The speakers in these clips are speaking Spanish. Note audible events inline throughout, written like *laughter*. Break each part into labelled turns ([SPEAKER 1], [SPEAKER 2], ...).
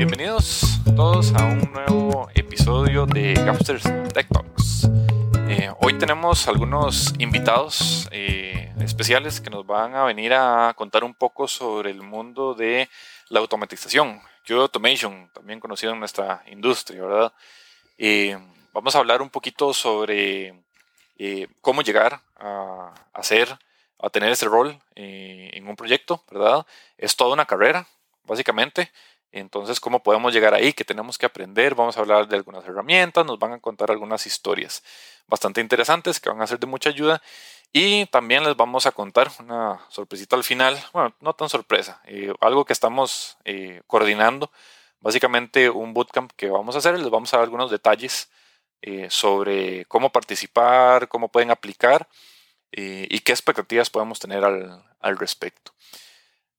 [SPEAKER 1] Bienvenidos todos a un nuevo episodio de Gapsters Tech Talks. Eh, hoy tenemos algunos invitados eh, especiales que nos van a venir a contar un poco sobre el mundo de la automatización, Q Automation, también conocido en nuestra industria, ¿verdad? Eh, vamos a hablar un poquito sobre cómo llegar a hacer a tener ese rol en un proyecto, ¿verdad? Es toda una carrera, básicamente. Entonces, ¿cómo podemos llegar ahí? ¿Qué tenemos que aprender? Vamos a hablar de algunas herramientas, nos van a contar algunas historias bastante interesantes que van a ser de mucha ayuda. Y también les vamos a contar una sorpresita al final, bueno, no tan sorpresa, eh, algo que estamos eh, coordinando, básicamente un bootcamp que vamos a hacer, les vamos a dar algunos detalles eh, sobre cómo participar, cómo pueden aplicar y qué expectativas podemos tener al, al respecto.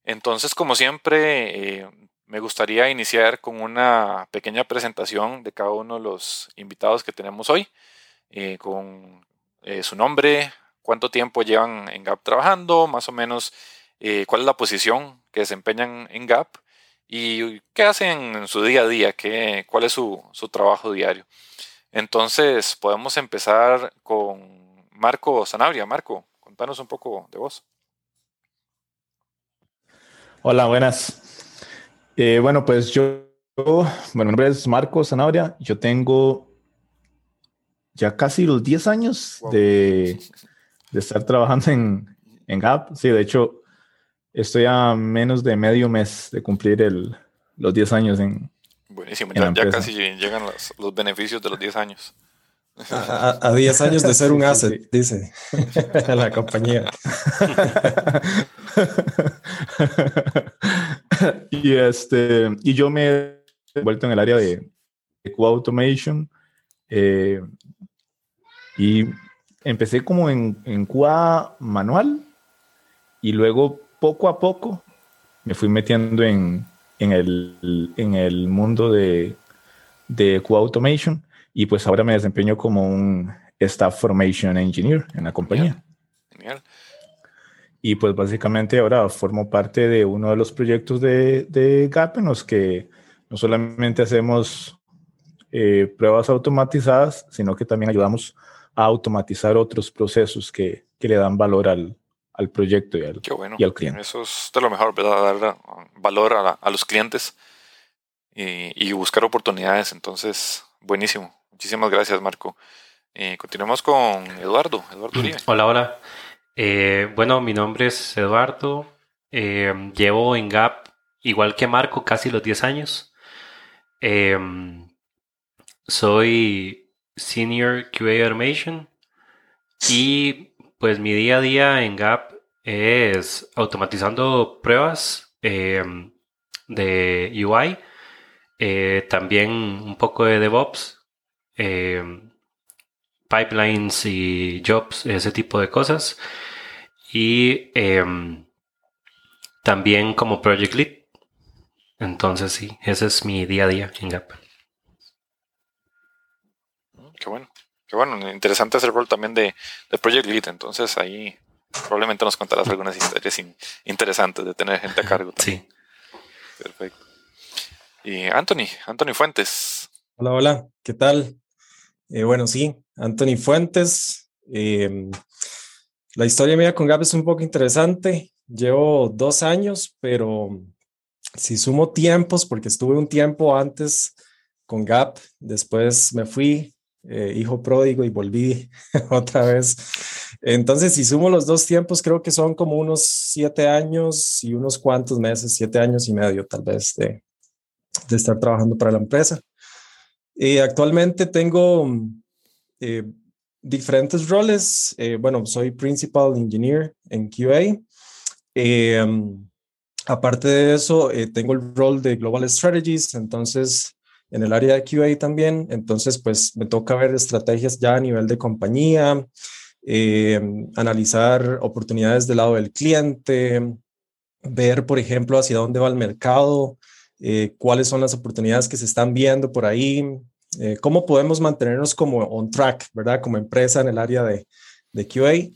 [SPEAKER 1] Entonces, como siempre, me gustaría iniciar con una pequeña presentación de cada uno de los invitados que tenemos hoy, eh, con eh, su nombre, cuánto tiempo llevan en GAP trabajando, más o menos eh, cuál es la posición que desempeñan en GAP y qué hacen en su día a día, qué, cuál es su, su trabajo diario. Entonces, podemos empezar con Marco Sanabria. Marco, contanos un poco de vos.
[SPEAKER 2] Hola, buenas. Eh, bueno, pues yo, bueno, mi nombre es Marco Zanabria. Yo tengo ya casi los 10 años de, de, estar trabajando en, en Gap. Sí, de hecho, estoy a menos de medio mes de cumplir el, los 10 años en.
[SPEAKER 1] Buenísimo, ya, ya, casi llegan los, los, beneficios de los 10 años.
[SPEAKER 3] A, 10 años de ser un asset, dice *laughs* la compañía. *laughs* *laughs* *laughs*
[SPEAKER 2] y, este, y yo me he vuelto en el área de, de Automation eh, y empecé como en, en QA manual y luego poco a poco me fui metiendo en, en, el, en el mundo de, de QA Automation y pues ahora me desempeño como un Staff Formation Engineer en la compañía. Y pues básicamente ahora formo parte de uno de los proyectos de, de GAP en los que no solamente hacemos eh, pruebas automatizadas, sino que también ayudamos a automatizar otros procesos que, que le dan valor al, al proyecto y al, y al, cliente.
[SPEAKER 1] Eso es de lo mejor, ¿verdad? Dar valor a, a los clientes y, y, buscar oportunidades. Entonces, buenísimo. Muchísimas gracias, Marco. Eh, continuamos con Eduardo. Eduardo Uribe.
[SPEAKER 4] Hola, hola. Eh, bueno, mi nombre es Eduardo. Eh, llevo en Gap, igual que Marco, casi los 10 años. Eh, soy Senior QA Automation y pues mi día a día en Gap es automatizando pruebas de UI, también un poco de DevOps, pipelines y jobs, ese tipo de cosas. Y em, también como project lead. Entonces sí, ese es mi día a día en Gap.
[SPEAKER 1] Qué bueno, qué bueno. Interesante ese rol también de, project lead. Entonces ahí probablemente nos contarás algunas historias interesantes de tener gente a cargo. *laughs*
[SPEAKER 4] Sí.
[SPEAKER 1] Perfecto. Y Anthony, Anthony Fuentes.
[SPEAKER 3] Hola, hola, ¿qué tal? Eh, bueno, sí, Anthony Fuentes. Em, la historia mía con Gap es un poco interesante. Llevo dos años, pero si sumo tiempos, porque estuve un tiempo antes con Gap, después me fui, eh, hijo pródigo, y volví *laughs* otra vez. Entonces, si sumo los dos tiempos, creo que son como unos siete años y unos cuantos meses, siete años y medio tal vez de, de estar trabajando para la empresa. Y actualmente tengo eh, diferentes roles. Eh, bueno, soy Principal Engineer en QA. Em, aparte de eso, eh, tengo el rol de Global Strategies, entonces en el área de QA también. Entonces, pues me toca ver estrategias ya a nivel de compañía, em, analizar oportunidades del lado del cliente, ver, por ejemplo, hacia dónde va el mercado, cuáles son las oportunidades que se están viendo por ahí, eh, cómo podemos mantenernos como on track, ¿verdad? Como empresa en el área de, de QA.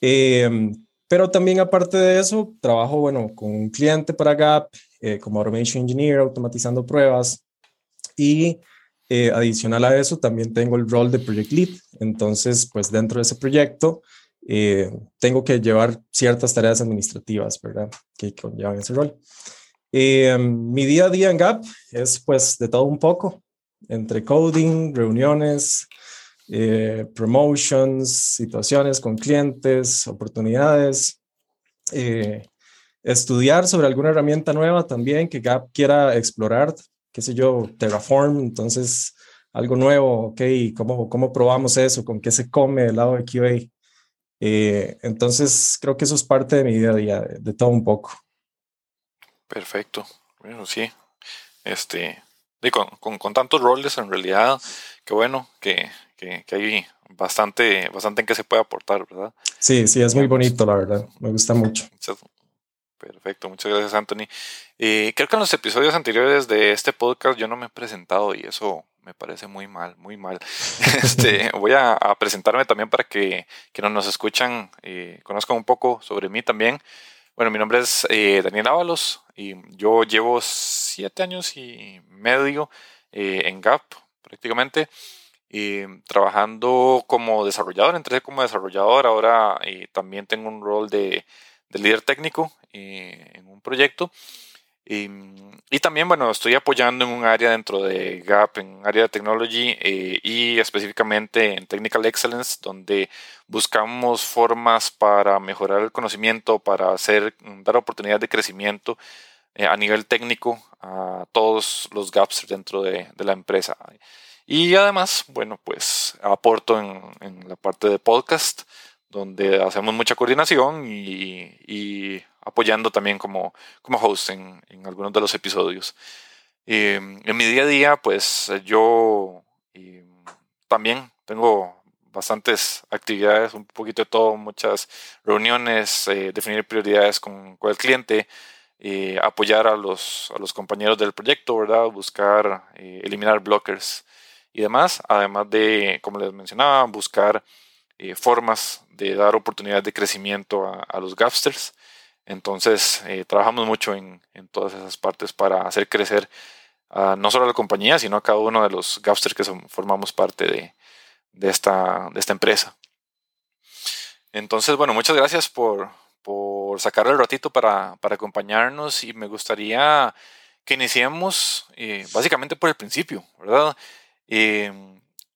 [SPEAKER 3] Em, pero también aparte de eso, trabajo, bueno, con un cliente para Gap eh, como Automation Engineer, automatizando pruebas. Y eh, adicional a eso, también tengo el rol de Project Lead. Entonces, pues dentro de ese proyecto, eh, tengo que llevar ciertas tareas administrativas, ¿verdad? Que conllevan ese rol. mi día a día en Gap es pues de todo un poco, entre coding, reuniones, eh, promotions, situaciones con clientes, oportunidades, eh, estudiar sobre alguna herramienta nueva también que Gap quiera explorar, qué sé yo, Terraform, entonces algo nuevo, ok, ¿cómo, cómo probamos eso? ¿Con qué se come el lado de QA? Eh, entonces creo que eso es parte de mi día a día, de, todo un poco.
[SPEAKER 1] Perfecto, bueno, sí, este, con, con, con tantos roles en realidad, qué bueno que, que, hay bastante, bastante en que se puede aportar, ¿verdad?
[SPEAKER 3] Sí, sí, es muy bonito, la verdad. Me gusta mucho.
[SPEAKER 1] Perfecto, muchas gracias, Anthony. Eh, creo que en los episodios anteriores de este podcast yo no me he presentado y eso me parece muy mal, muy mal. *laughs* Este, voy a, presentarme también para que quienes nos escuchan eh, conozcan un poco sobre mí también. Bueno, mi nombre es eh, Daniel Ábalos y yo llevo siete años y medio en Gap prácticamente trabajando como desarrollador, entré como desarrollador, ahora eh, también tengo un rol de, líder técnico eh, en un proyecto. Y, también, bueno, estoy apoyando en un área dentro de Gap, en un área de technology eh, y específicamente en Technical Excellence, donde buscamos formas para mejorar el conocimiento, para hacer, dar oportunidades de crecimiento a nivel técnico a todos los gaps dentro de, de la empresa. Y además, bueno, pues aporto en, la parte de podcast, donde hacemos mucha coordinación y, apoyando también como, como host en, algunos de los episodios. Em, en mi día a día, pues yo también tengo bastantes actividades, un poquito de todo, muchas reuniones, eh, definir prioridades con, el cliente, eh, apoyar a los, a los compañeros del proyecto, ¿verdad? Buscar eh, eliminar blockers y demás, además de, como les mencionaba, buscar eh, formas de dar oportunidades de crecimiento a, los Gapsters. Entonces, eh, trabajamos mucho en, todas esas partes para hacer crecer no solo a la compañía, sino a cada uno de los Gapsters que formamos parte de, esta, empresa. Entonces, bueno, muchas gracias por, por sacar el ratito para, acompañarnos y me gustaría que iniciemos eh, básicamente por el principio, ¿verdad?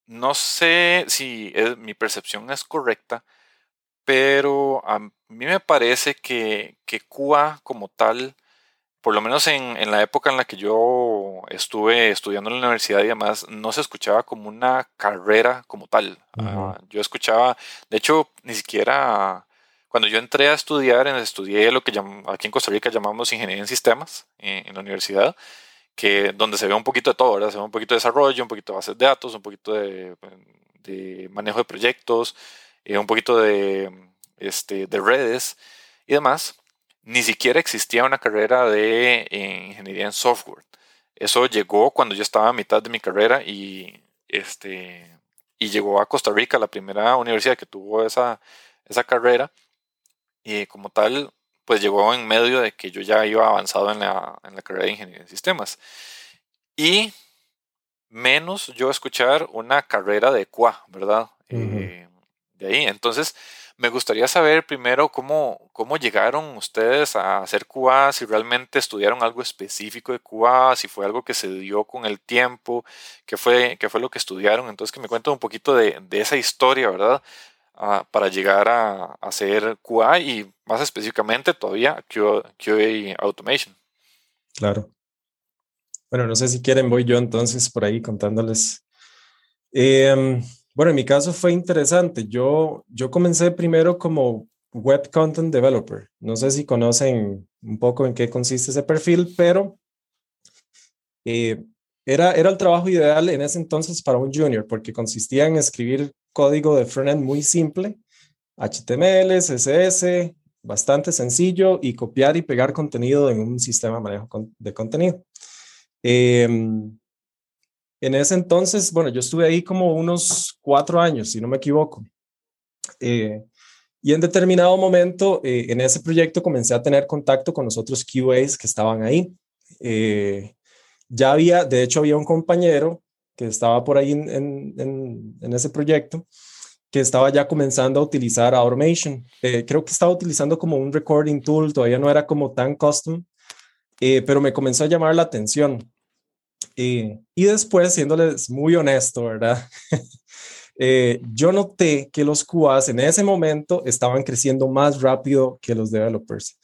[SPEAKER 1] No sé si mi percepción es correcta, pero a mí me parece que, que Cuba como tal, por lo menos en, en, la época en la que yo estuve estudiando en la universidad y demás, no se escuchaba como una carrera como tal. Ah, yo escuchaba, de hecho, ni siquiera cuando yo entré a estudiar, estudié lo que aquí en Costa Rica llamamos ingeniería en sistemas en la universidad que donde se ve un poquito de todo, ¿verdad? Se ve un poquito de desarrollo, un poquito de bases de datos, un poquito de, de manejo de proyectos, eh, un poquito de, este, de redes y demás. Ni siquiera existía una carrera de eh, ingeniería en software. Eso llegó cuando yo estaba a mitad de mi carrera y, este, y llegó a Costa Rica, la primera universidad que tuvo esa, esa carrera. Y como tal, pues llegó en medio de que yo ya iba avanzado en la, en la carrera de ingeniería en sistemas. Y menos yo escuchar una carrera de QA, ¿verdad? Eh, de ahí. Entonces, me gustaría saber primero cómo, cómo llegaron ustedes a hacer QA, si realmente estudiaron algo específico de QA, si fue algo que se dio con el tiempo, qué fue, qué fue lo que estudiaron. Entonces, que me cuenten un poquito de, de esa historia, ¿verdad? Para llegar a, hacer QA y más específicamente todavía QA, Automation.
[SPEAKER 3] Claro. Bueno, no sé si quieren, voy yo entonces por ahí contándoles. Em, bueno, en mi caso fue interesante. Yo, yo comencé primero como Web Content Developer. No sé si conocen un poco en qué consiste ese perfil, pero eh, era, era el trabajo ideal en ese entonces para un junior, porque consistía en escribir código de frontend muy simple, HTML, CSS, bastante sencillo y copiar y pegar contenido en un sistema de manejo de contenido. Em, en ese entonces, bueno, yo estuve ahí como unos cuatro años, si no me equivoco. Eh, y en determinado momento, eh, en ese proyecto comencé a tener contacto con los otros QAs que estaban ahí. Eh, ya había, de hecho, había un compañero que estaba por ahí en, ese proyecto que estaba ya comenzando a utilizar Automation. Eh, creo que estaba utilizando como un recording tool, todavía no era como tan custom, eh, pero me comenzó a llamar la atención. y después, siéndoles muy honesto, ¿verdad? *laughs* Eh, yo noté que los QAs en ese momento estaban creciendo más rápido que los developers,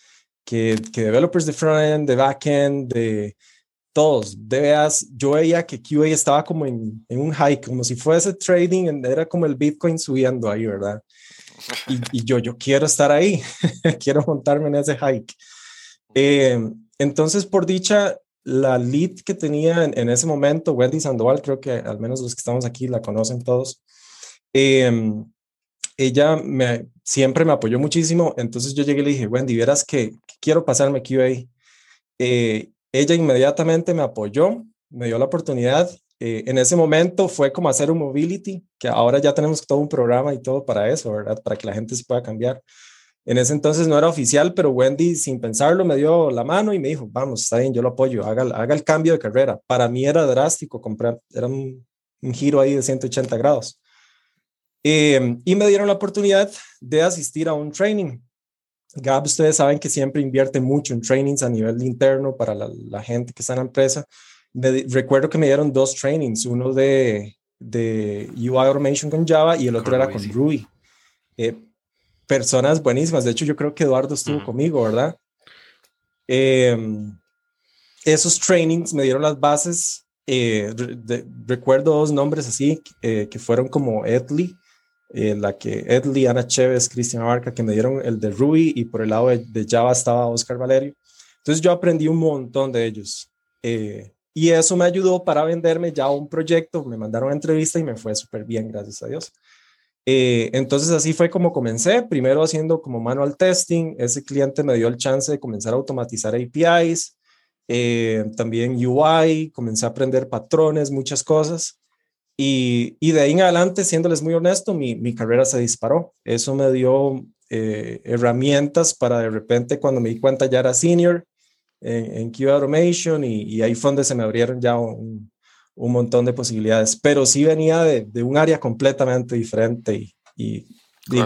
[SPEAKER 3] que, que developers de frontend, de backend, de todos. De veas, yo veía que QA estaba como en, en, un hike, como si fuese trading, era como el Bitcoin subiendo ahí, ¿verdad? Y, yo, yo quiero estar ahí, *laughs* quiero montarme en ese hike. Eh, entonces, por dicha, la lead que tenía en, en, ese momento, Wendy Sandoval, creo que al menos los que estamos aquí la conocen todos, Em, ella me, siempre me apoyó muchísimo, entonces yo llegué y le dije, Wendy, verás que, quiero pasarme QA. Eh, ella inmediatamente me apoyó, me dio la oportunidad. Eh, en ese momento fue como hacer un mobility, que ahora ya tenemos todo un programa y todo para eso, ¿verdad? Para que la gente se pueda cambiar. En ese entonces no era oficial, pero Wendy, sin pensarlo, me dio la mano y me dijo, vamos, está bien, yo lo apoyo, haga, el cambio de carrera. Para mí era drástico comprar, era un, un giro ahí de 180 grados. Em, y me dieron la oportunidad de asistir a un training. Gab, ustedes saben que siempre invierte mucho en trainings a nivel interno para la, gente que está en la empresa. recuerdo que me dieron dos trainings, uno de, de UI Automation con Java y el otro era con Ruby. Eh, personas buenísimas. De hecho, yo creo que Eduardo estuvo conmigo, ¿verdad? Em, esos trainings me dieron las bases. Eh, recuerdo dos nombres así eh, que fueron como Edley eh, la que Edley, Ana Chévez, Cristian Barca, que me dieron el de Ruby y por el lado de, Java estaba Oscar Valerio. Entonces yo aprendí un montón de ellos. Eh, y eso me ayudó para venderme ya un proyecto, me mandaron a entrevista y me fue súper bien, gracias a Dios. Eh, entonces así fue como comencé, primero haciendo como manual testing, ese cliente me dio el chance de comenzar a automatizar APIs, también UI, comencé a aprender patrones, muchas cosas. Y, y, de ahí en adelante, siéndoles muy honesto, mi, mi carrera se disparó. Eso me dio eh, herramientas para de repente, cuando me di cuenta, ya era senior en, en Q Automation y, y, ahí fue donde se me abrieron ya un, un montón de posibilidades. Pero sí venía de, de un área completamente diferente y, y,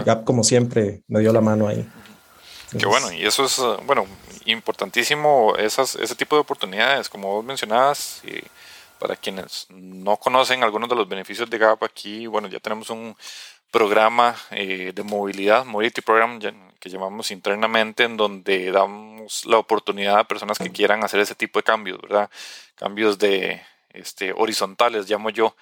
[SPEAKER 3] Gap, como siempre, me dio la mano ahí.
[SPEAKER 1] Qué bueno, y eso es, bueno, importantísimo, esas, ese tipo de oportunidades, como vos mencionabas. Y para quienes no conocen algunos de los beneficios de GAP, aquí, bueno, ya tenemos un programa eh, de movilidad, Mobility Program, que llamamos internamente, en donde damos la oportunidad a personas que quieran hacer ese tipo de cambios, ¿verdad? Cambios de este, horizontales, llamo yo,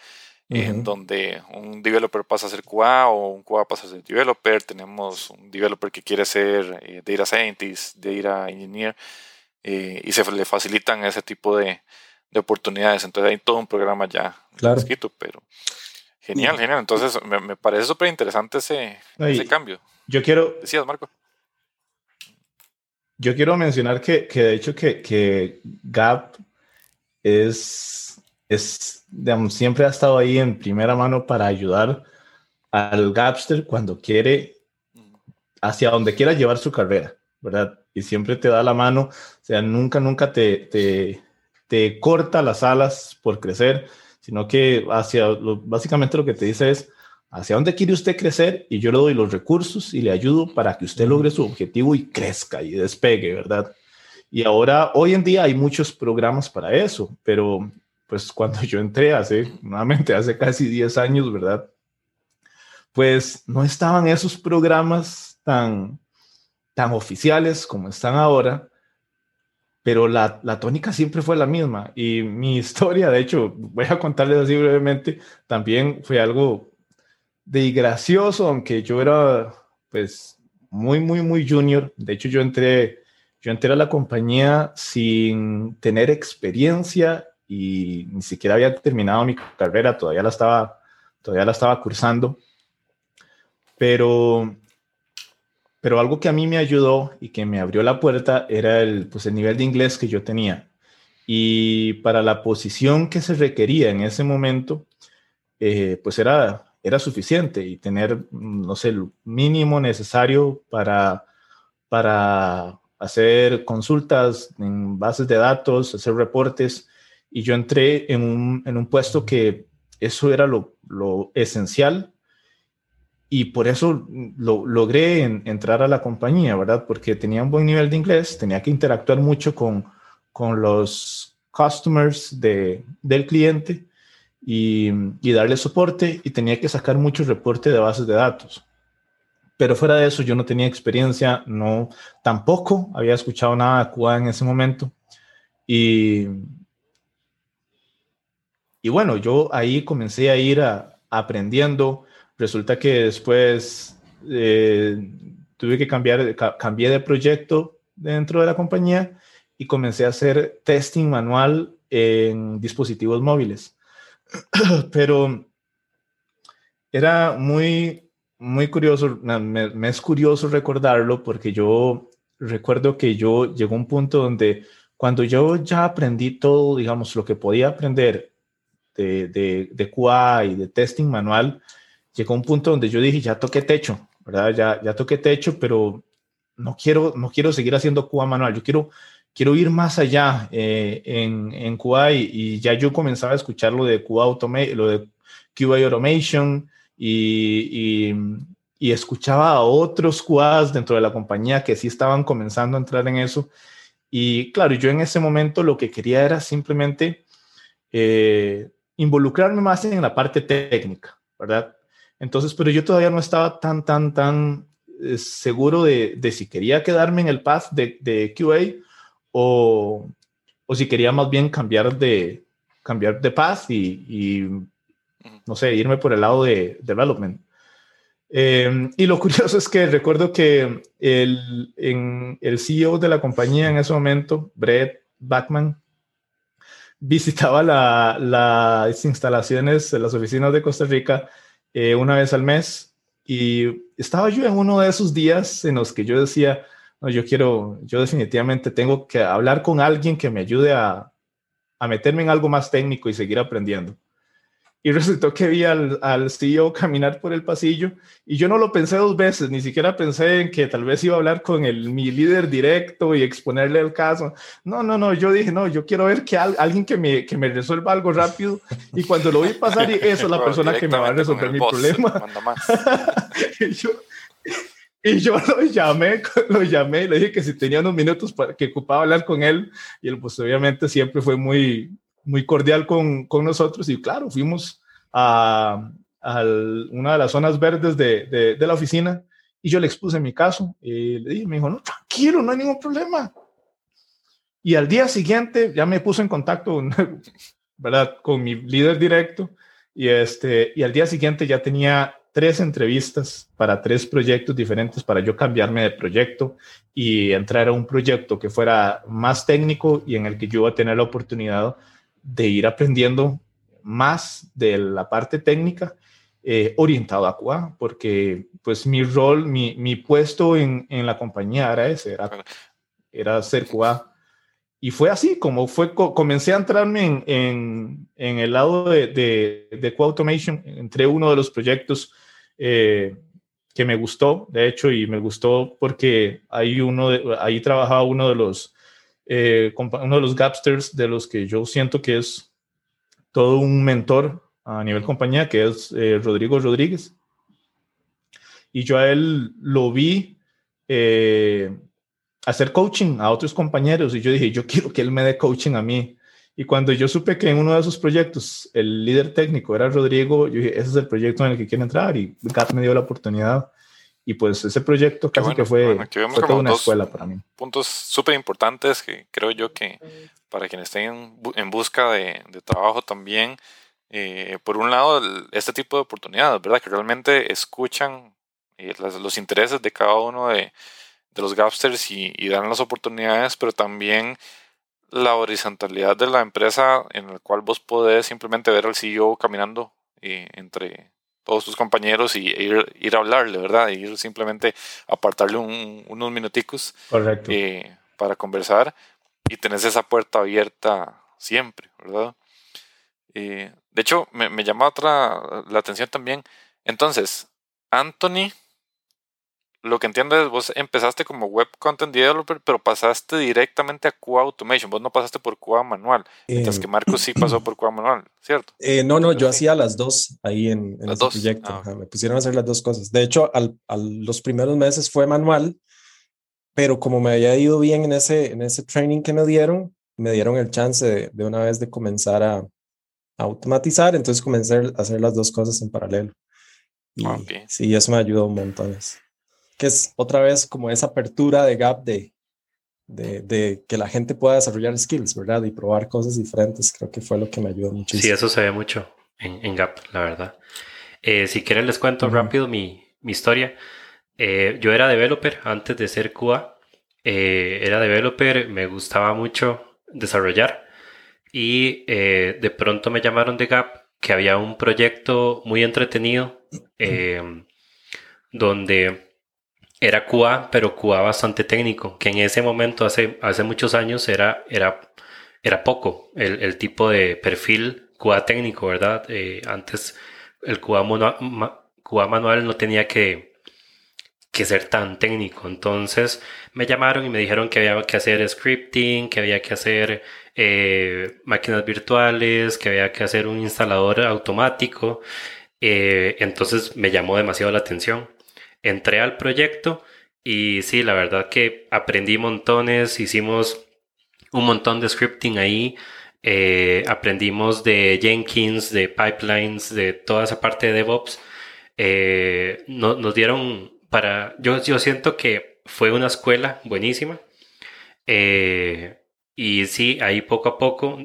[SPEAKER 1] en donde un developer pasa a ser QA o un QA pasa a ser developer. Tenemos un developer que quiere ser eh, data scientist, data engineer, eh, y se le facilitan ese tipo de, de oportunidades. Entonces hay todo un programa ya escrito, pero genial, genial. Entonces me, parece súper interesante ese, ese, cambio.
[SPEAKER 2] Yo quiero...
[SPEAKER 1] Decías, Marco.
[SPEAKER 2] Yo quiero mencionar que, que de hecho que, que Gap es, es digamos, siempre ha estado ahí en primera mano para ayudar al Gapster cuando quiere, hacia donde quiera llevar su carrera, ¿verdad? Y siempre te da la mano, o sea, nunca, nunca te, te te corta las alas por crecer, sino que hacia básicamente lo que te dice es hacia dónde quiere usted crecer y yo le doy los recursos y le ayudo para que usted logre su objetivo y crezca y despegue, ¿verdad? Y ahora, hoy en día hay muchos programas para eso, pero pues cuando yo entré hace, nuevamente, hace casi 10 años, ¿verdad? Pues no estaban esos programas tan, tan oficiales como están ahora pero la, la, tónica siempre fue la misma. Y mi *laughs* historia, de hecho, voy a contarles así brevemente, también fue algo de gracioso, aunque yo era pues muy, muy, muy junior. De hecho, yo entré, yo entré a la compañía sin tener experiencia y ni siquiera había terminado mi carrera, todavía la estaba, todavía la estaba cursando. Pero pero algo que a mí me ayudó y que me abrió la puerta era el, pues el nivel de inglés que yo tenía. Y para la posición que se requería en ese momento, eh, pues era, era suficiente y tener, no sé, el mínimo necesario para, para hacer consultas en bases de datos, hacer reportes, y yo entré en un, en un puesto que eso era lo, lo esencial y por eso lo, logré entrar a la compañía, ¿verdad? Porque tenía un buen nivel de inglés, tenía que interactuar mucho con, con los customers de, del cliente y, y, darle soporte y tenía que sacar mucho reporte de bases de datos. Pero fuera de eso yo no tenía experiencia, no, tampoco había escuchado nada de QA en ese momento. Y, y bueno, yo ahí comencé a ir aprendiendo. Resulta que después eh, tuve que cambiar, cambié de proyecto dentro de la compañía y comencé a hacer testing manual en dispositivos móviles. *clears throat* Pero era muy, muy curioso, me, es curioso recordarlo porque yo recuerdo que yo llegó un punto donde cuando yo ya aprendí todo, digamos, lo que podía aprender de, de, de QA y de testing manual, llegó un punto donde yo dije, ya toqué techo, ¿verdad? Ya, ya toqué techo, pero no quiero, no quiero seguir haciendo QA manual, yo quiero, quiero ir más allá eh, en, en QA y, ya yo comenzaba a escuchar lo de QA Automation, lo de QA Automation y, y, y, escuchaba a otros QAs dentro de la compañía que sí estaban comenzando a entrar en eso. Y claro, yo en ese momento lo que quería era simplemente eh, involucrarme más en la parte técnica, ¿verdad? Entonces, pero yo todavía no estaba tan, tan, tan eh, seguro de, de, si quería quedarme en el path de, de QA o, o, si quería más bien cambiar de, cambiar de path y, y no sé, irme por el lado de development. Eh, y lo *laughs* curioso es que recuerdo que el, en, el CEO de la compañía en ese momento, Brett Backman, visitaba la, las instalaciones, las oficinas de Costa Rica eh, una vez al mes y estaba yo en uno de esos días en los que yo decía, no, yo quiero, yo definitivamente tengo que hablar con alguien que me ayude a, a meterme en algo más técnico y seguir aprendiendo. Y resultó que vi al, al, CEO caminar por el pasillo y yo no lo pensé dos veces, ni siquiera pensé en que tal vez iba a hablar con el, mi líder directo y exponerle el caso. No, no, no, yo dije, no, yo quiero ver que alguien que me, que me resuelva algo rápido y cuando lo vi pasar, y esa es la *laughs* persona que me va a resolver mi problema. *laughs* *laughs* y, yo, y yo lo llamé, lo llamé y le dije que si tenía unos minutos para que ocupaba hablar con él y él pues obviamente siempre fue muy, muy cordial con, con nosotros y claro, fuimos a, a, una de las zonas verdes de, de, de, la oficina y yo le expuse mi caso y le dije, me dijo, no, tranquilo, no hay ningún problema. Y al día siguiente ya me puso en contacto, *laughs* ¿verdad? Con mi líder directo y, este, y al día siguiente ya tenía tres entrevistas para tres proyectos diferentes para yo cambiarme de proyecto y entrar a un proyecto que fuera más técnico y en el que yo iba a tener la oportunidad de ir aprendiendo más de la parte técnica eh, orientado a QA, porque pues mi rol, mi, mi puesto en, en, la compañía era ese, era, era ser QA. Y fue así, como fue, comencé a entrarme en, en, en el lado de, de, de, QA Automation, entré uno de los proyectos eh, que me gustó, de hecho, y me gustó porque ahí, uno de, ahí trabajaba uno de los eh, uno de los Gapsters de los que yo siento que es todo un mentor a nivel compañía, que es eh, Rodrigo Rodríguez. Y yo a él lo vi eh, hacer coaching a otros compañeros y yo dije, yo quiero que él me dé coaching a mí. Y cuando yo supe que en uno de esos proyectos el líder técnico era Rodrigo, yo dije, ese es el proyecto en el que quiero entrar y Gap me dio la oportunidad y pues ese proyecto casi que fue, fue toda una escuela para mí.
[SPEAKER 1] Puntos súper importantes que creo yo que para quienes estén en busca de, de trabajo también, eh, por un lado, este tipo de oportunidades, ¿verdad? Que realmente escuchan eh, las, los intereses de cada uno de, de los gapsters y, y, dan las oportunidades, pero también la horizontalidad de la empresa en la cual vos podés simplemente ver al CEO caminando eh, entre todos tus compañeros y ir, ir a hablarle, ¿verdad? Y ir simplemente apartarle un, unos minuticos
[SPEAKER 2] eh,
[SPEAKER 1] para conversar y tenés esa puerta abierta siempre, ¿verdad? Eh, de hecho, me, me llama otra la atención también. Entonces, Anthony lo que entiendo es vos empezaste como web content developer, pero pasaste directamente a QA Automation. Vos no pasaste por QA manual, mientras que Marcos sí pasó por QA manual, ¿cierto?
[SPEAKER 3] Eh, no, no, yo hacía las dos ahí en, en ese proyecto. Ah, me pusieron a hacer las dos cosas. De hecho, al, los primeros meses fue manual, pero como me había ido bien en ese, en ese training que me dieron, me dieron el chance de, de una vez de comenzar a, a, automatizar, entonces comencé a hacer las dos cosas en paralelo. Y, Sí, eso me ayudó un montón que es otra vez como esa apertura de gap de, de, que la gente pueda desarrollar skills, ¿verdad? Y probar cosas diferentes, creo que fue lo que me ayudó muchísimo.
[SPEAKER 4] Sí, eso se ve mucho en, Gap, la verdad. Eh, si quieren les cuento rápido mi, historia. Eh, yo era developer antes de ser QA. Eh, era developer, me gustaba mucho desarrollar y de pronto me llamaron de Gap que había un proyecto muy entretenido donde era QA, pero QA bastante técnico, que en ese momento, hace, hace muchos años, era, era, era poco el, el tipo de perfil QA técnico, ¿verdad? Eh, antes el QA, manual no tenía que, que ser tan técnico. Entonces me llamaron y me dijeron que había que hacer scripting, que había que hacer eh, máquinas virtuales, que había que hacer un instalador automático. Eh, entonces me llamó demasiado la atención entré al proyecto y sí, la verdad que aprendí montones, hicimos un montón de scripting ahí, eh, aprendimos de Jenkins, de pipelines, de toda esa parte de DevOps. Eh, nos dieron para, yo, yo siento que fue una escuela buenísima. Eh, y sí, ahí poco a poco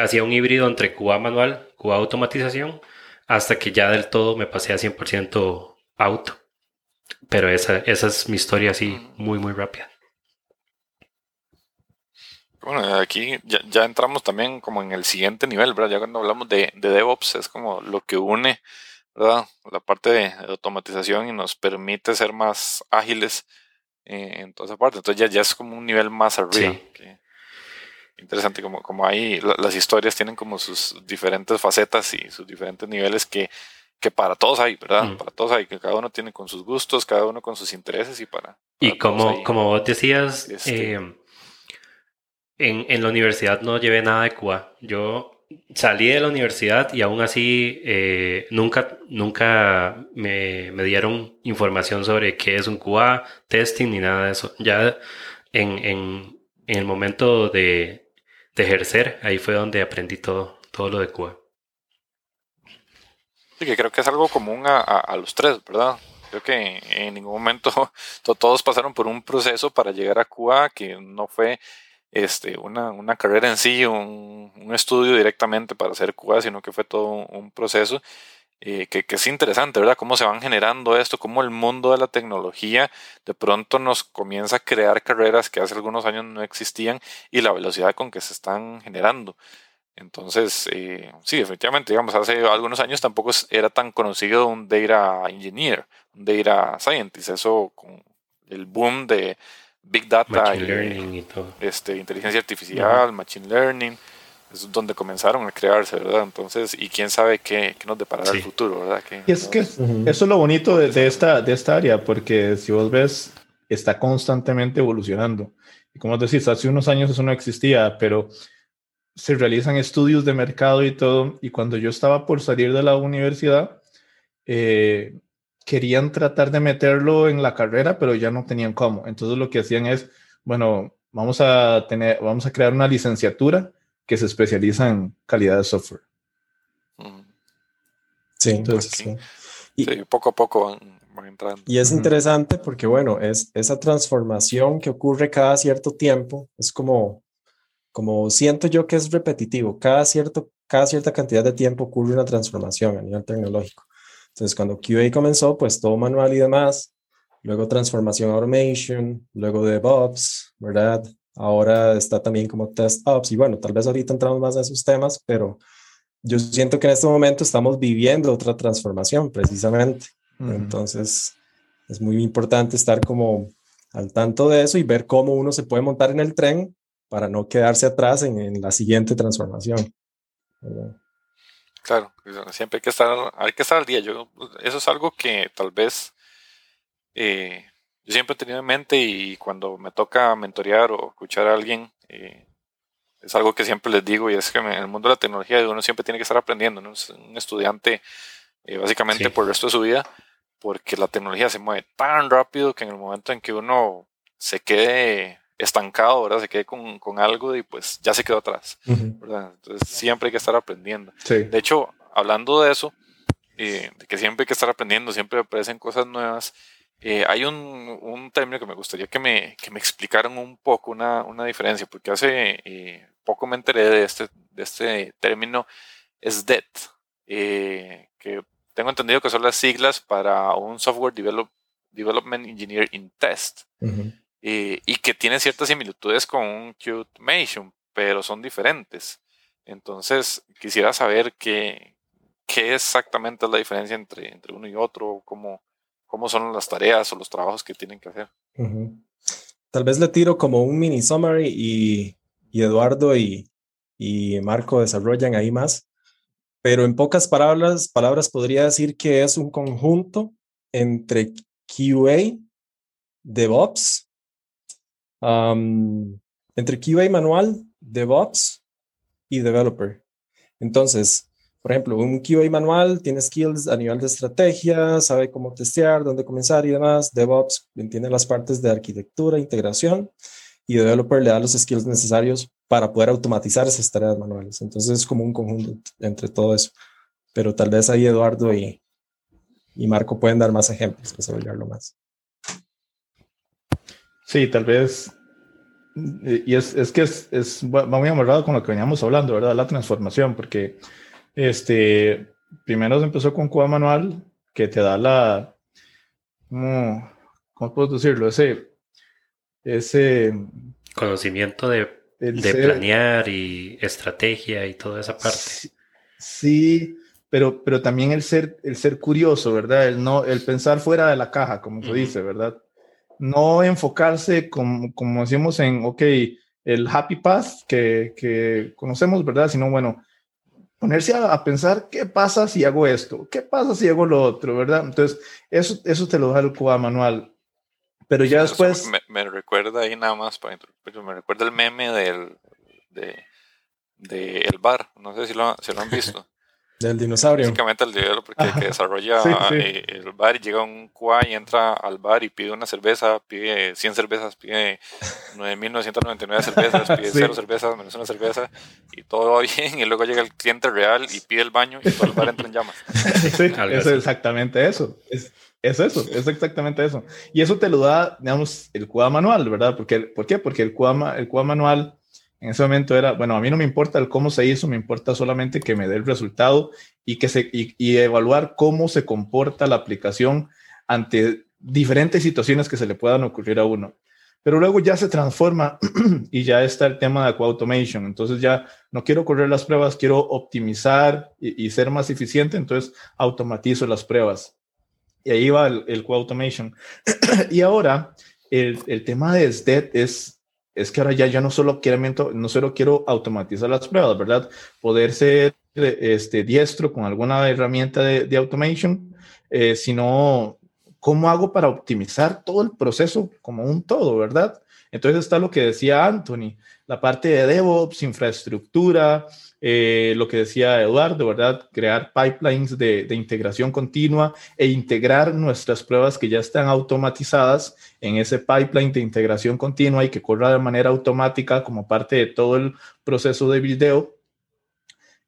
[SPEAKER 4] hacía un híbrido entre QA manual, QA automatización, hasta que ya del todo me pasé a 100% auto. Pero esa, esa es mi historia así, muy, muy rápida.
[SPEAKER 1] Bueno, aquí ya, entramos también como en el siguiente nivel, ¿verdad? Ya cuando hablamos de, DevOps es como lo que une, ¿verdad? La parte de, automatización y nos permite ser más ágiles eh, en toda esa parte. Entonces ya, ya es como un nivel más arriba. interesante, como, como ahí las historias tienen como sus diferentes facetas y sus diferentes niveles que que para todos hay, ¿verdad? Para todos hay, que cada uno tiene con sus gustos, cada uno con sus intereses y para...
[SPEAKER 4] y como, como vos decías, este eh, en, en, la universidad no llevé nada de QA. Yo salí de la universidad y aún así eh, nunca, nunca me, me, dieron información sobre qué es un QA, testing ni nada de eso. Ya en, en, en el momento de, de ejercer, ahí fue donde aprendí todo, todo lo de QA
[SPEAKER 1] que creo que es algo común a, los tres, ¿verdad? Creo que en ningún momento *laughs* todos pasaron por un proceso para llegar a Cuba que no fue este, una, una carrera en sí, un, un, estudio directamente para hacer Cuba, sino que fue todo un, proceso eh, que, que, es interesante, ¿verdad? Cómo se van generando esto, cómo el mundo de la tecnología de pronto nos comienza a crear carreras que hace algunos años no existían y la velocidad con que se están generando. Entonces, eh, sí, definitivamente, digamos, hace algunos años tampoco era tan conocido un data engineer, un data scientist. Eso con el boom de big data y, Este, inteligencia artificial, machine learning, es donde comenzaron a crearse, ¿verdad? Entonces, y quién sabe qué, qué nos deparará el futuro, ¿verdad?
[SPEAKER 2] y es que eso es lo bonito de, de, esta, de esta área, porque si vos ves, está constantemente evolucionando. Y como decís, hace unos años eso no existía, pero se realizan estudios de mercado y todo, y cuando yo estaba por salir de la universidad, eh, querían tratar de meterlo en la carrera, pero ya no tenían cómo. Entonces lo que hacían es, bueno, vamos a tener, vamos a crear una licenciatura que se especializa en calidad de software.
[SPEAKER 3] Sí, entonces,
[SPEAKER 1] Y, poco a poco van, van entrando.
[SPEAKER 3] Y es interesante porque, bueno, es esa transformación que ocurre cada cierto tiempo, es como como siento yo que es repetitivo, cada, cierto, cada cierta cantidad de tiempo ocurre una transformación a nivel tecnológico. Entonces, cuando QA comenzó, pues todo manual y demás, luego transformación automation, luego DevOps, ¿verdad? Ahora está también como test ops y bueno, tal vez ahorita entramos más en esos temas, pero yo siento que en este momento estamos viviendo otra transformación precisamente. Entonces, es muy importante estar como al tanto de eso y ver cómo uno se puede montar en el tren para no quedarse atrás en, la siguiente transformación.
[SPEAKER 1] Claro, siempre hay que estar, hay que estar al día. Yo, eso es algo que tal vez, eh, yo siempre he tenido en mente y cuando me toca mentorear o escuchar a alguien, eh, es algo que siempre les digo y es que en el mundo de la tecnología uno siempre tiene que estar aprendiendo, ¿no? Es un estudiante eh, básicamente por el resto de su vida, porque la tecnología se mueve tan rápido que en el momento en que uno se quede estancado, ¿verdad? Se quede con, con algo y pues ya se quedó atrás, ¿verdad? Entonces siempre hay que estar aprendiendo. De hecho, hablando de eso, eh, de que siempre hay que estar aprendiendo, siempre aparecen cosas nuevas, eh, hay un, un, término que me gustaría que me, que me explicaran un poco una, una diferencia, porque hace eh, poco me enteré de este, de este término SDET, que tengo entendido que son las siglas para un Software Development Engineer in Test y que tiene ciertas similitudes con un pero son diferentes. Entonces, quisiera saber qué, qué exactamente es la diferencia entre, entre uno y otro, cómo, cómo son las tareas o los trabajos que tienen que hacer.
[SPEAKER 3] Tal vez le tiro como un mini summary y, y Eduardo y, y, Marco desarrollan ahí más. Pero en pocas palabras, palabras podría decir que es un conjunto entre QA, DevOps entre QA manual, DevOps y Developer. Entonces, por ejemplo, un QA manual tiene skills a nivel de estrategia, sabe cómo testear, dónde comenzar y demás. DevOps entiende las partes de arquitectura, integración y Developer le da los skills necesarios para poder automatizar esas tareas manuales. Entonces es como un conjunto entre todo eso. Pero tal vez ahí Eduardo y, y Marco pueden dar más ejemplos, desarrollarlo más.
[SPEAKER 2] Sí, tal vez. Y es, es que es, es, va muy amarrado con lo que veníamos hablando, ¿verdad? La transformación, porque este, primero se empezó con Cuba Manual, que te da la. ¿Cómo, cómo puedo decirlo? Ese. Ese.
[SPEAKER 4] Conocimiento de, de planear y estrategia y toda esa parte.
[SPEAKER 2] Sí, pero, pero también el ser, el ser curioso, ¿verdad? El, no, el pensar fuera de la caja, como se dice, ¿verdad? No enfocarse como, como decimos en, ok, el happy path que, que conocemos, ¿verdad? Sino, bueno, ponerse a, pensar qué pasa si hago esto, qué pasa si hago lo otro, ¿verdad? Entonces, eso, eso te lo da el Cuba manual. Pero ya después...
[SPEAKER 1] Me, recuerda ahí nada más, me recuerda el meme del de, de el bar, no sé si lo, si lo han visto.
[SPEAKER 3] Del dinosaurio.
[SPEAKER 1] Básicamente el developer que, que desarrolla eh, el bar y llega un QA y entra al bar y pide una cerveza, pide 100 cervezas, pide 9.999 cervezas, pide *laughs* 0 cervezas menos una cerveza y todo va *laughs* bien y luego llega el cliente real y pide el baño y todo el bar entra en llamas. *laughs*
[SPEAKER 2] Sí, es exactamente eso. Es, es, eso, es exactamente eso. Y eso te lo da, digamos, el QA manual, ¿verdad? Porque, ¿Por qué? Porque el QA, el manual en ese momento era, bueno, a mí no me importa el cómo se hizo, me importa solamente que me dé el resultado y, que se, y, evaluar cómo se comporta la aplicación ante diferentes situaciones que se le puedan ocurrir a uno. Pero luego ya se transforma *clears throat* y ya está el tema de Aqua Automation. Entonces ya no quiero correr las pruebas, quiero optimizar y, ser más eficiente, entonces automatizo las pruebas. Y ahí va el, el Automation. *clears throat* y ahora el, el tema de SDET es es que ahora ya, ya no, solo quiero, no solo quiero automatizar las pruebas, ¿verdad? Poder ser este, diestro con alguna herramienta de, de automation, eh, sino cómo hago para optimizar todo el proceso como un todo, ¿verdad? Entonces está lo que decía Anthony, la parte de DevOps, infraestructura, eh, lo que decía Eduardo, ¿verdad? Crear pipelines de, integración continua e integrar nuestras pruebas que ya están automatizadas en ese pipeline de integración continua y que corra de manera automática como parte de todo el proceso de video.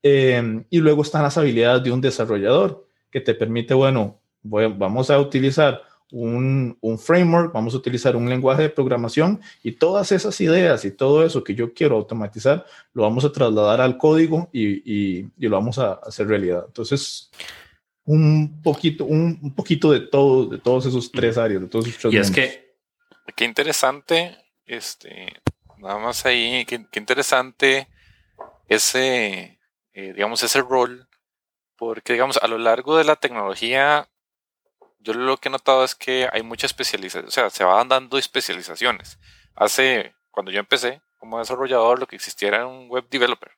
[SPEAKER 2] Eh, y luego están las habilidades de un desarrollador que te permite, bueno, vamos a utilizar un, framework, vamos a utilizar un lenguaje de programación y todas esas ideas y todo eso que yo quiero automatizar, lo vamos a trasladar al código y, lo vamos a hacer realidad. Entonces, un poquito, un, poquito de todo, de todos esos tres áreas, de todos esos
[SPEAKER 4] Y es que,
[SPEAKER 1] qué interesante, este, nada más ahí, qué, interesante ese, eh, digamos, ese rol, porque, digamos, a lo largo de la tecnología yo lo que he notado es que hay mucha especialización, o sea, se van dando especializaciones. Hace, cuando yo empecé como desarrollador, lo que existía era un web developer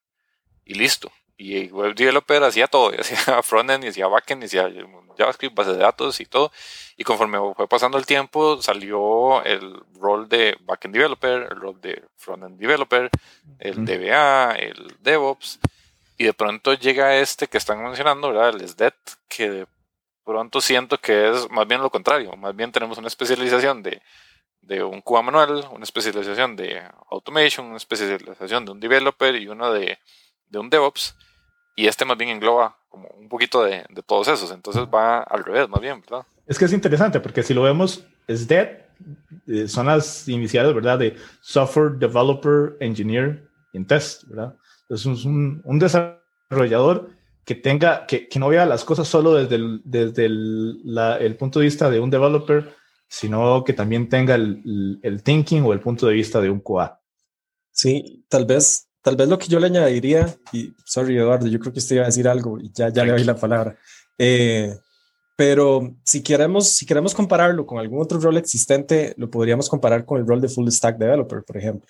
[SPEAKER 1] y listo. y web developer hacía todo, *laughs* y hacía frontend, y hacía backend, y hacía JavaScript, base de datos y todo. Y conforme fue pasando el tiempo, salió el rol de backend developer, el rol de frontend developer, el DBA, el DevOps. Y de pronto llega este que están mencionando, ¿verdad? El SDET, que pronto siento que es más bien lo contrario. Más bien tenemos una especialización de, de un QA manual, una especialización de automation, una especialización de un developer y uno de, de un DevOps y este más bien engloba como un poquito de, de, todos esos, entonces va al revés más bien, ¿verdad?
[SPEAKER 2] Es que es interesante porque si lo vemos, es dead, eh, son las iniciales, ¿verdad? De Software Developer Engineer in Test, ¿verdad? Entonces es un, un desarrollador que tenga, que, que, no vea las cosas solo desde el, desde el, la, el, punto de vista de un developer, sino que también tenga el, el, el thinking o el punto de vista de un QA.
[SPEAKER 3] Sí, tal vez Tal vez lo que yo le añadiría, y sorry Eduardo, yo creo que usted iba a decir algo y ya, ya le doy la palabra. Eh, pero si queremos, si queremos compararlo con algún otro rol existente, lo podríamos comparar con el rol de full stack developer, por ejemplo,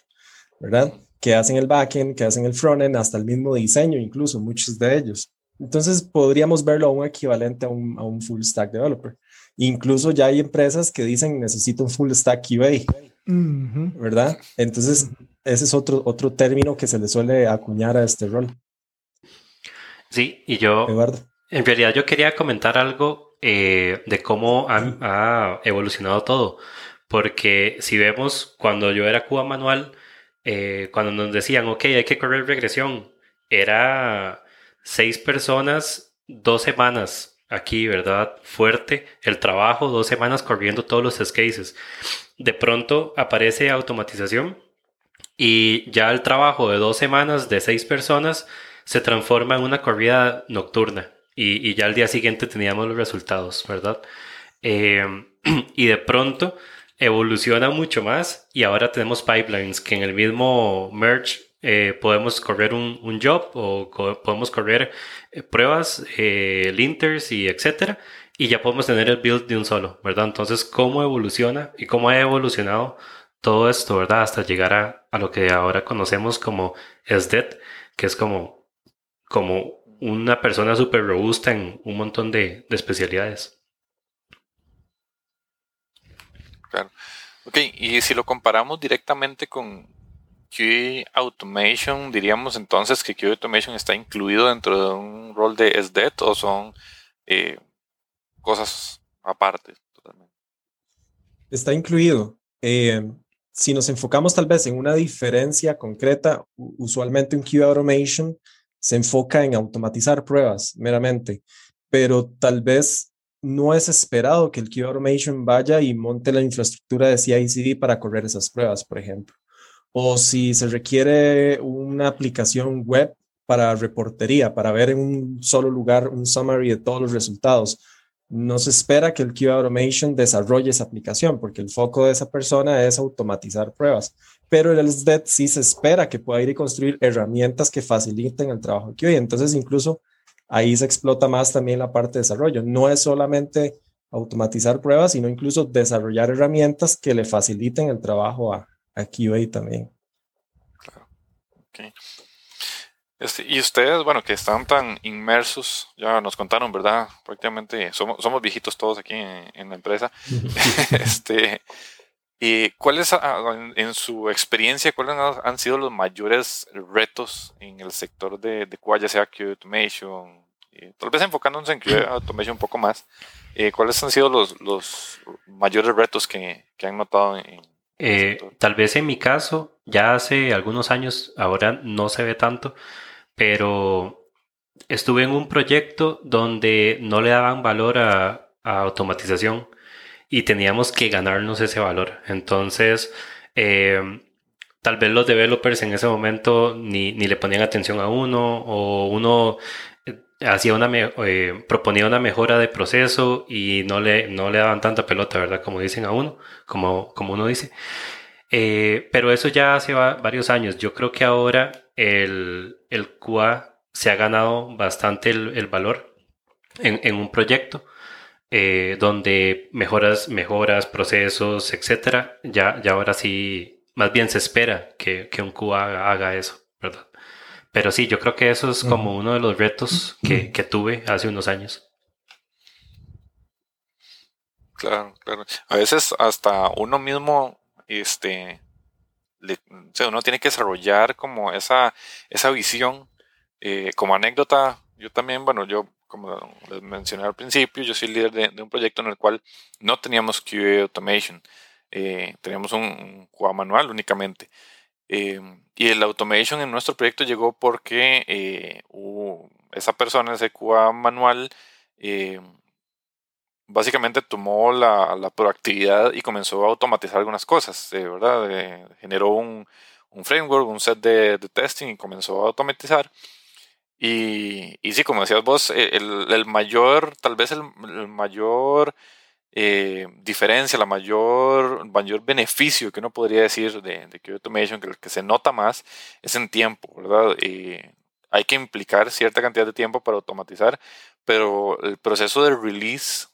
[SPEAKER 3] ¿verdad? Que hacen el backend, que hacen el frontend, hasta el mismo diseño, incluso muchos de ellos. Entonces podríamos verlo a un equivalente a un, a un full stack developer. Incluso ya hay empresas que dicen necesito un full stack QA, ¿verdad? Entonces ese es otro, otro término que se le suele acuñar a este rol.
[SPEAKER 4] Sí, y yo, Eduardo. en realidad yo quería comentar algo eh, de cómo ha, evolucionado todo, porque si vemos cuando yo era Cuba manual, eh, cuando nos decían, ok, hay que correr regresión, era seis personas, dos semanas aquí, ¿verdad? Fuerte el trabajo, dos semanas corriendo todos los cases. De pronto aparece automatización y ya el trabajo de dos semanas de seis personas se transforma en una corrida nocturna. Y, ya al día siguiente teníamos los resultados, ¿verdad? Em, *clears throat* y de pronto evoluciona mucho más y ahora tenemos pipelines que en el mismo merge eh, podemos correr un, un, job o podemos correr eh, pruebas, eh, linters y etcétera. Y ya podemos tener el build de un solo, ¿verdad? Entonces, ¿cómo evoluciona y cómo ha evolucionado todo esto, ¿verdad? Hasta llegar a, a lo que ahora conocemos como SDET, que es como, como una persona súper robusta en un montón de, de, especialidades.
[SPEAKER 1] Claro. Ok, y si lo comparamos directamente con QA Automation, diríamos entonces que QA Automation está incluido dentro de un rol de SDET o son eh, cosas aparte totalmente.
[SPEAKER 3] Está incluido. Eh, si nos enfocamos tal vez en una diferencia concreta, usualmente un QA automation se enfoca en automatizar pruebas meramente, pero tal vez no es esperado que el QA automation vaya y monte la infraestructura de CI/CD para correr esas pruebas, por ejemplo. O si se requiere una aplicación web para reportería, para ver en un solo lugar un summary de todos los resultados no se espera que el QA Automation desarrolle esa aplicación, porque el foco de esa persona es automatizar pruebas. Pero el SDET sí se espera que pueda ir y construir herramientas que faciliten el trabajo QA. Entonces, incluso ahí se explota más también la parte de desarrollo. No es solamente automatizar pruebas, sino incluso desarrollar herramientas que le faciliten el trabajo a, a QA también.
[SPEAKER 1] Claro. Okay. Este, y ustedes, bueno, que están tan inmersos, ya nos contaron, ¿verdad? Prácticamente somos, somos viejitos todos aquí en, la empresa. *laughs* este, ¿Y cuáles, en su experiencia, cuáles han sido los mayores retos en el sector de, de QA, ya sea QA Automation, tal vez enfocándonos en QA Automation un poco más, eh, ¿cuáles han sido los, los mayores retos que, que han notado en,
[SPEAKER 4] eh, tal vez en mi caso, ya hace algunos años, ahora no se ve tanto, pero estuve en un proyecto donde no le daban valor a, automatización y teníamos que ganarnos ese valor. Entonces, eh, tal vez los developers en ese momento ni, le ponían atención a uno o uno hacía una eh, proponía una mejora de proceso y no le, no le daban tanta pelota, ¿verdad? Como dicen a uno, como, como uno dice. pero eso ya hace varios años. Yo creo que ahora el, el QA se ha ganado bastante el, valor en, un proyecto eh, donde mejoras, mejoras, procesos, etcétera. Ya, ya ahora sí, más bien se espera que, un QA haga eso, ¿verdad? Pero sí, yo creo que eso es como uno de los retos que, que tuve hace unos años.
[SPEAKER 1] Claro, claro. A veces hasta uno mismo, este, o sea, uno tiene que desarrollar como esa, esa visión. Eh, como anécdota, yo también, bueno, yo como les mencioné al principio, yo soy líder de, un proyecto en el cual no teníamos QA Automation, eh, teníamos un, QA manual únicamente. Eh, y el automation en nuestro proyecto llegó porque esa persona, ese QA manual, básicamente tomó la, la, proactividad y comenzó a automatizar algunas cosas, eh, ¿verdad? Eh, generó un, un, framework, un set de, de, testing y comenzó a automatizar. Y, y sí, como decías vos, eh, el, el mayor, tal vez el, mayor diferencia, la mayor, mayor beneficio que uno podría decir de, de QA Automation, que el que se nota más, es en tiempo, ¿verdad? hay que implicar cierta cantidad de tiempo para automatizar, pero el proceso de release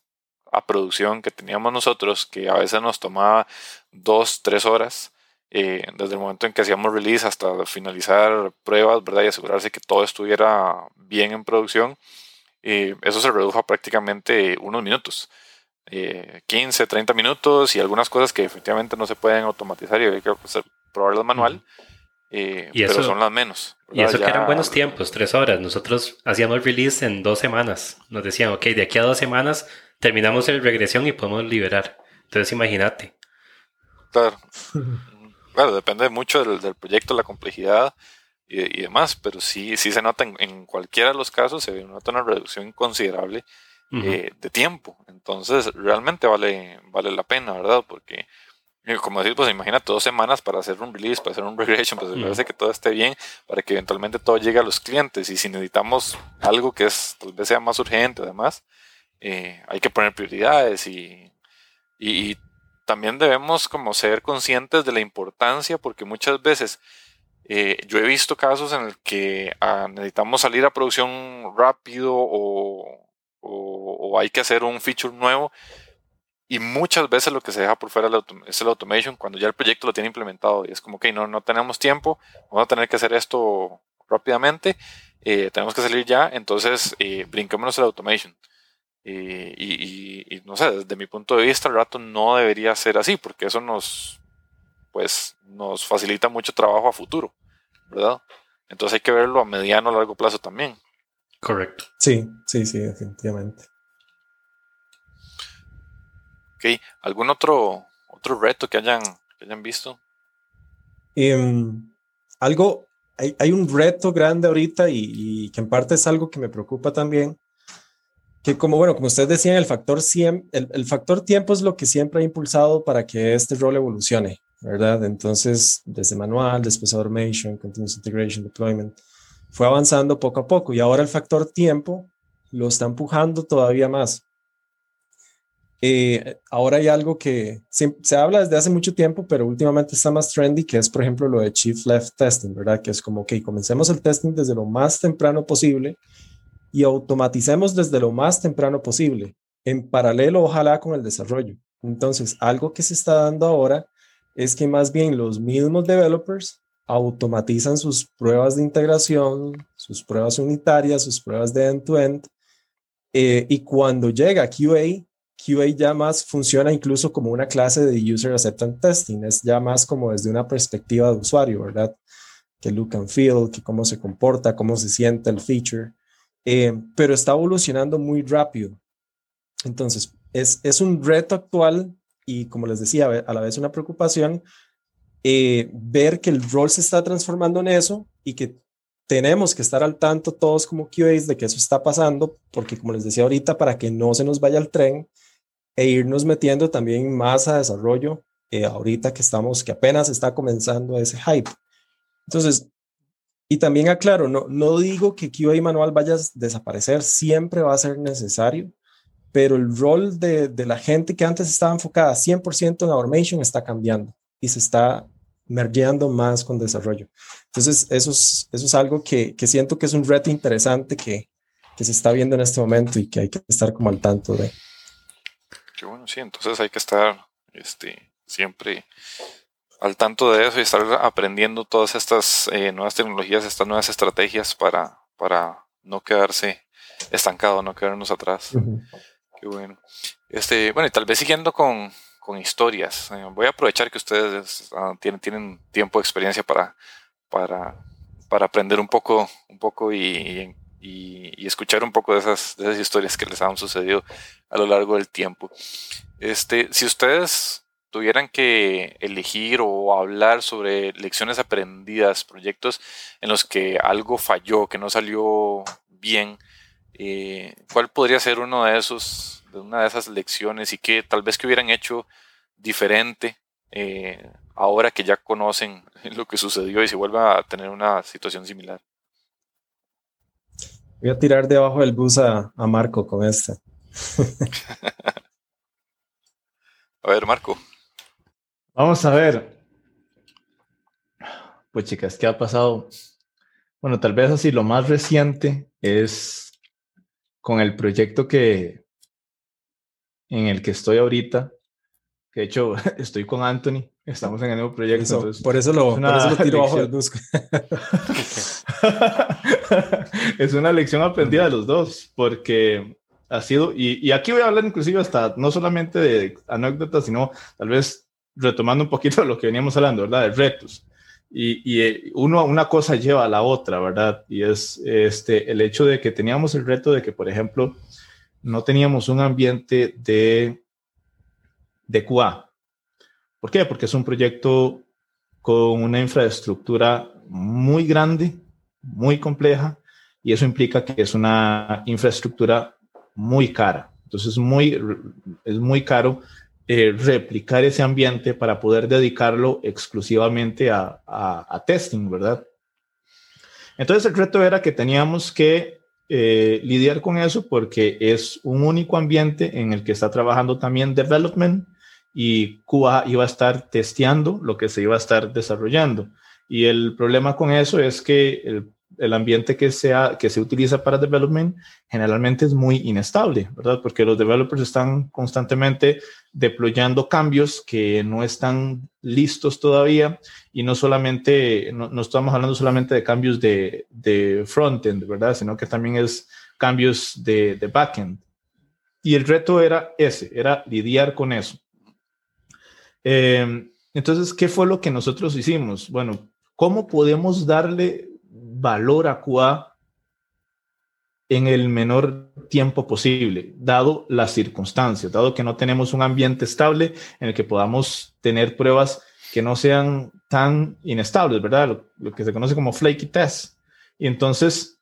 [SPEAKER 1] a producción que teníamos nosotros, que a veces nos tomaba dos, tres horas, eh, desde el momento en que hacíamos release hasta finalizar pruebas, ¿verdad? Y asegurarse que todo estuviera bien en producción, eh, eso se redujo a prácticamente unos minutos. 15, eh, 30 minutos y algunas cosas que efectivamente no se pueden automatizar y hay que hacer, probarlas manual. pero son las menos.
[SPEAKER 4] Y eso que eran buenos tiempos, tres horas. Nosotros hacíamos release en dos semanas. Nos decían, ok, de aquí a dos semanas terminamos el regresión y podemos liberar. Entonces imagínate.
[SPEAKER 1] Claro. Claro, depende mucho del, proyecto, la complejidad y, demás, pero sí, sí se nota en, cualquiera de los casos, se nota una reducción considerable eh, de tiempo. Entonces, realmente vale, vale la pena, ¿verdad? Porque, eh, como decís, pues imagínate dos semanas para hacer un release, para hacer un regression, para asegurarse que todo esté bien, para que eventualmente todo llegue a los clientes. Y si necesitamos algo que es, tal vez sea más urgente, además, eh, hay que poner prioridades y, y, también debemos como ser conscientes de la importancia porque muchas veces eh, yo he visto casos en el que ah, necesitamos salir a producción rápido o, o, hay que hacer un feature nuevo y muchas veces lo que se deja por fuera es el automation cuando ya el proyecto lo tiene implementado y es como que no, no tenemos tiempo, vamos a tener que hacer esto rápidamente, eh, tenemos que salir ya, entonces brinquémonos el automation. Y, no sé, desde mi punto de vista, el rato no debería ser así, porque eso nos, pues, nos facilita mucho trabajo a futuro, ¿verdad? Entonces hay que verlo a mediano o largo plazo también.
[SPEAKER 4] Correcto.
[SPEAKER 3] Sí, sí, sí, definitivamente.
[SPEAKER 1] Ok, ¿algún otro, otro reto que hayan, que hayan visto?
[SPEAKER 3] Em, algo, hay, hay, un reto grande ahorita y, y, que en parte es algo que me preocupa también, que como, bueno, como ustedes decían, el factor, el, el, factor tiempo es lo que siempre ha impulsado para que este rol evolucione, ¿verdad? Entonces, desde manual, después automation, continuous integration, deployment, fue avanzando poco a poco y ahora el factor tiempo lo está empujando todavía más. Eh, ahora hay algo que se, se, habla desde hace mucho tiempo, pero últimamente está más trendy, que es, por ejemplo, lo de Chief Left Testing, ¿verdad? Que es como, ok, comencemos el testing desde lo más temprano posible y automaticemos desde lo más temprano posible, en paralelo ojalá con el desarrollo. Entonces, algo que se está dando ahora es que más bien los mismos developers automatizan sus pruebas de integración, sus pruebas unitarias, sus pruebas de end-to-end, eh, y cuando llega QA, QA ya más funciona incluso como una clase de User Acceptance Testing, es ya más como desde una perspectiva de usuario, ¿verdad? Que look and feel, que cómo se comporta, cómo se siente el feature. Eh, pero está evolucionando muy rápido. Entonces, es, es, un reto actual y, como les decía, a la vez una preocupación eh, ver que el rol se está transformando en eso y que tenemos que estar al tanto todos como QAs de que eso está pasando, porque como les decía ahorita, para que no se nos vaya el tren e irnos metiendo también más a desarrollo, eh, ahorita que estamos, que apenas está comenzando ese hype. Entonces, y también aclaro, no, no digo que QA manual vaya a desaparecer, siempre va a ser necesario, pero el rol de, de la gente que antes estaba enfocada 100% en automation está cambiando y se está mergeando más con desarrollo. Entonces, eso es, eso es algo que, que siento que es un reto interesante que, que se está viendo en este momento y que hay que estar como al tanto de.
[SPEAKER 1] Qué bueno, sí, entonces hay que estar este, siempre al tanto de eso y estar aprendiendo todas estas eh, nuevas tecnologías, estas nuevas estrategias para, para no quedarse estancado, no quedarnos atrás. Qué bueno. Este, bueno, y tal vez siguiendo con, con historias. Eh, voy a aprovechar que ustedes ah, tienen, tienen tiempo de experiencia para, para, para aprender un poco, un poco y, y, escuchar un poco de esas, de esas historias que les han sucedido a lo largo del tiempo. Este, si ustedes tuvieran que elegir o hablar sobre lecciones aprendidas, proyectos en los que algo falló, que no salió bien, eh, ¿cuál podría ser uno de esos de una de esas lecciones y que tal vez que hubieran hecho diferente eh, ahora que ya conocen *laughs* lo que sucedió y se vuelva a tener una situación similar.
[SPEAKER 3] Voy a tirar debajo del bus a, Marco con esta. *laughs*
[SPEAKER 1] a ver, Marco.
[SPEAKER 2] Vamos a ver. Pues chicas, ¿qué ha pasado? Bueno, tal vez así lo más reciente es con el proyecto que, en el que estoy ahorita, que de hecho *laughs* estoy con Anthony, estamos en el nuevo proyecto.
[SPEAKER 3] por, eso lo, tiro *laughs* bajo el bus. *laughs*
[SPEAKER 2] es una lección aprendida de los dos, porque ha sido, y, aquí voy a hablar inclusive hasta no solamente de anécdotas, sino tal vez retomando un poquito lo que veníamos hablando, ¿verdad? De retos. Y, y, eh, uno, una cosa lleva a la otra, ¿verdad? Y es este, el hecho de que teníamos el reto de que, por ejemplo, no teníamos un ambiente de, de QA. ¿Por qué? Porque es un proyecto con una infraestructura muy grande, muy compleja, y eso implica que es una infraestructura muy cara. Entonces es muy, es muy caro eh, replicar ese ambiente para poder dedicarlo exclusivamente a, testing, ¿verdad? Entonces el reto era que teníamos que eh, lidiar con eso porque es un único ambiente en el que está trabajando también development y QA iba a estar testeando lo que se iba a estar desarrollando. Y el problema con eso es que el el ambiente que, sea, que se utiliza para development generalmente es muy inestable, ¿verdad? Porque los developers están constantemente deployando cambios que no están listos todavía y no solamente, no, estamos hablando solamente de cambios de, de frontend, ¿verdad? Sino que también es cambios de, de backend. Y el reto era ese, era lidiar con eso. Eh, entonces, ¿qué fue lo que nosotros hicimos? Bueno, ¿cómo podemos darle valor a en el menor tiempo posible, dado las circunstancias, dado que no tenemos un ambiente estable en el que podamos tener pruebas que no sean tan inestables, ¿verdad? Lo, que se conoce como flaky test. Y entonces,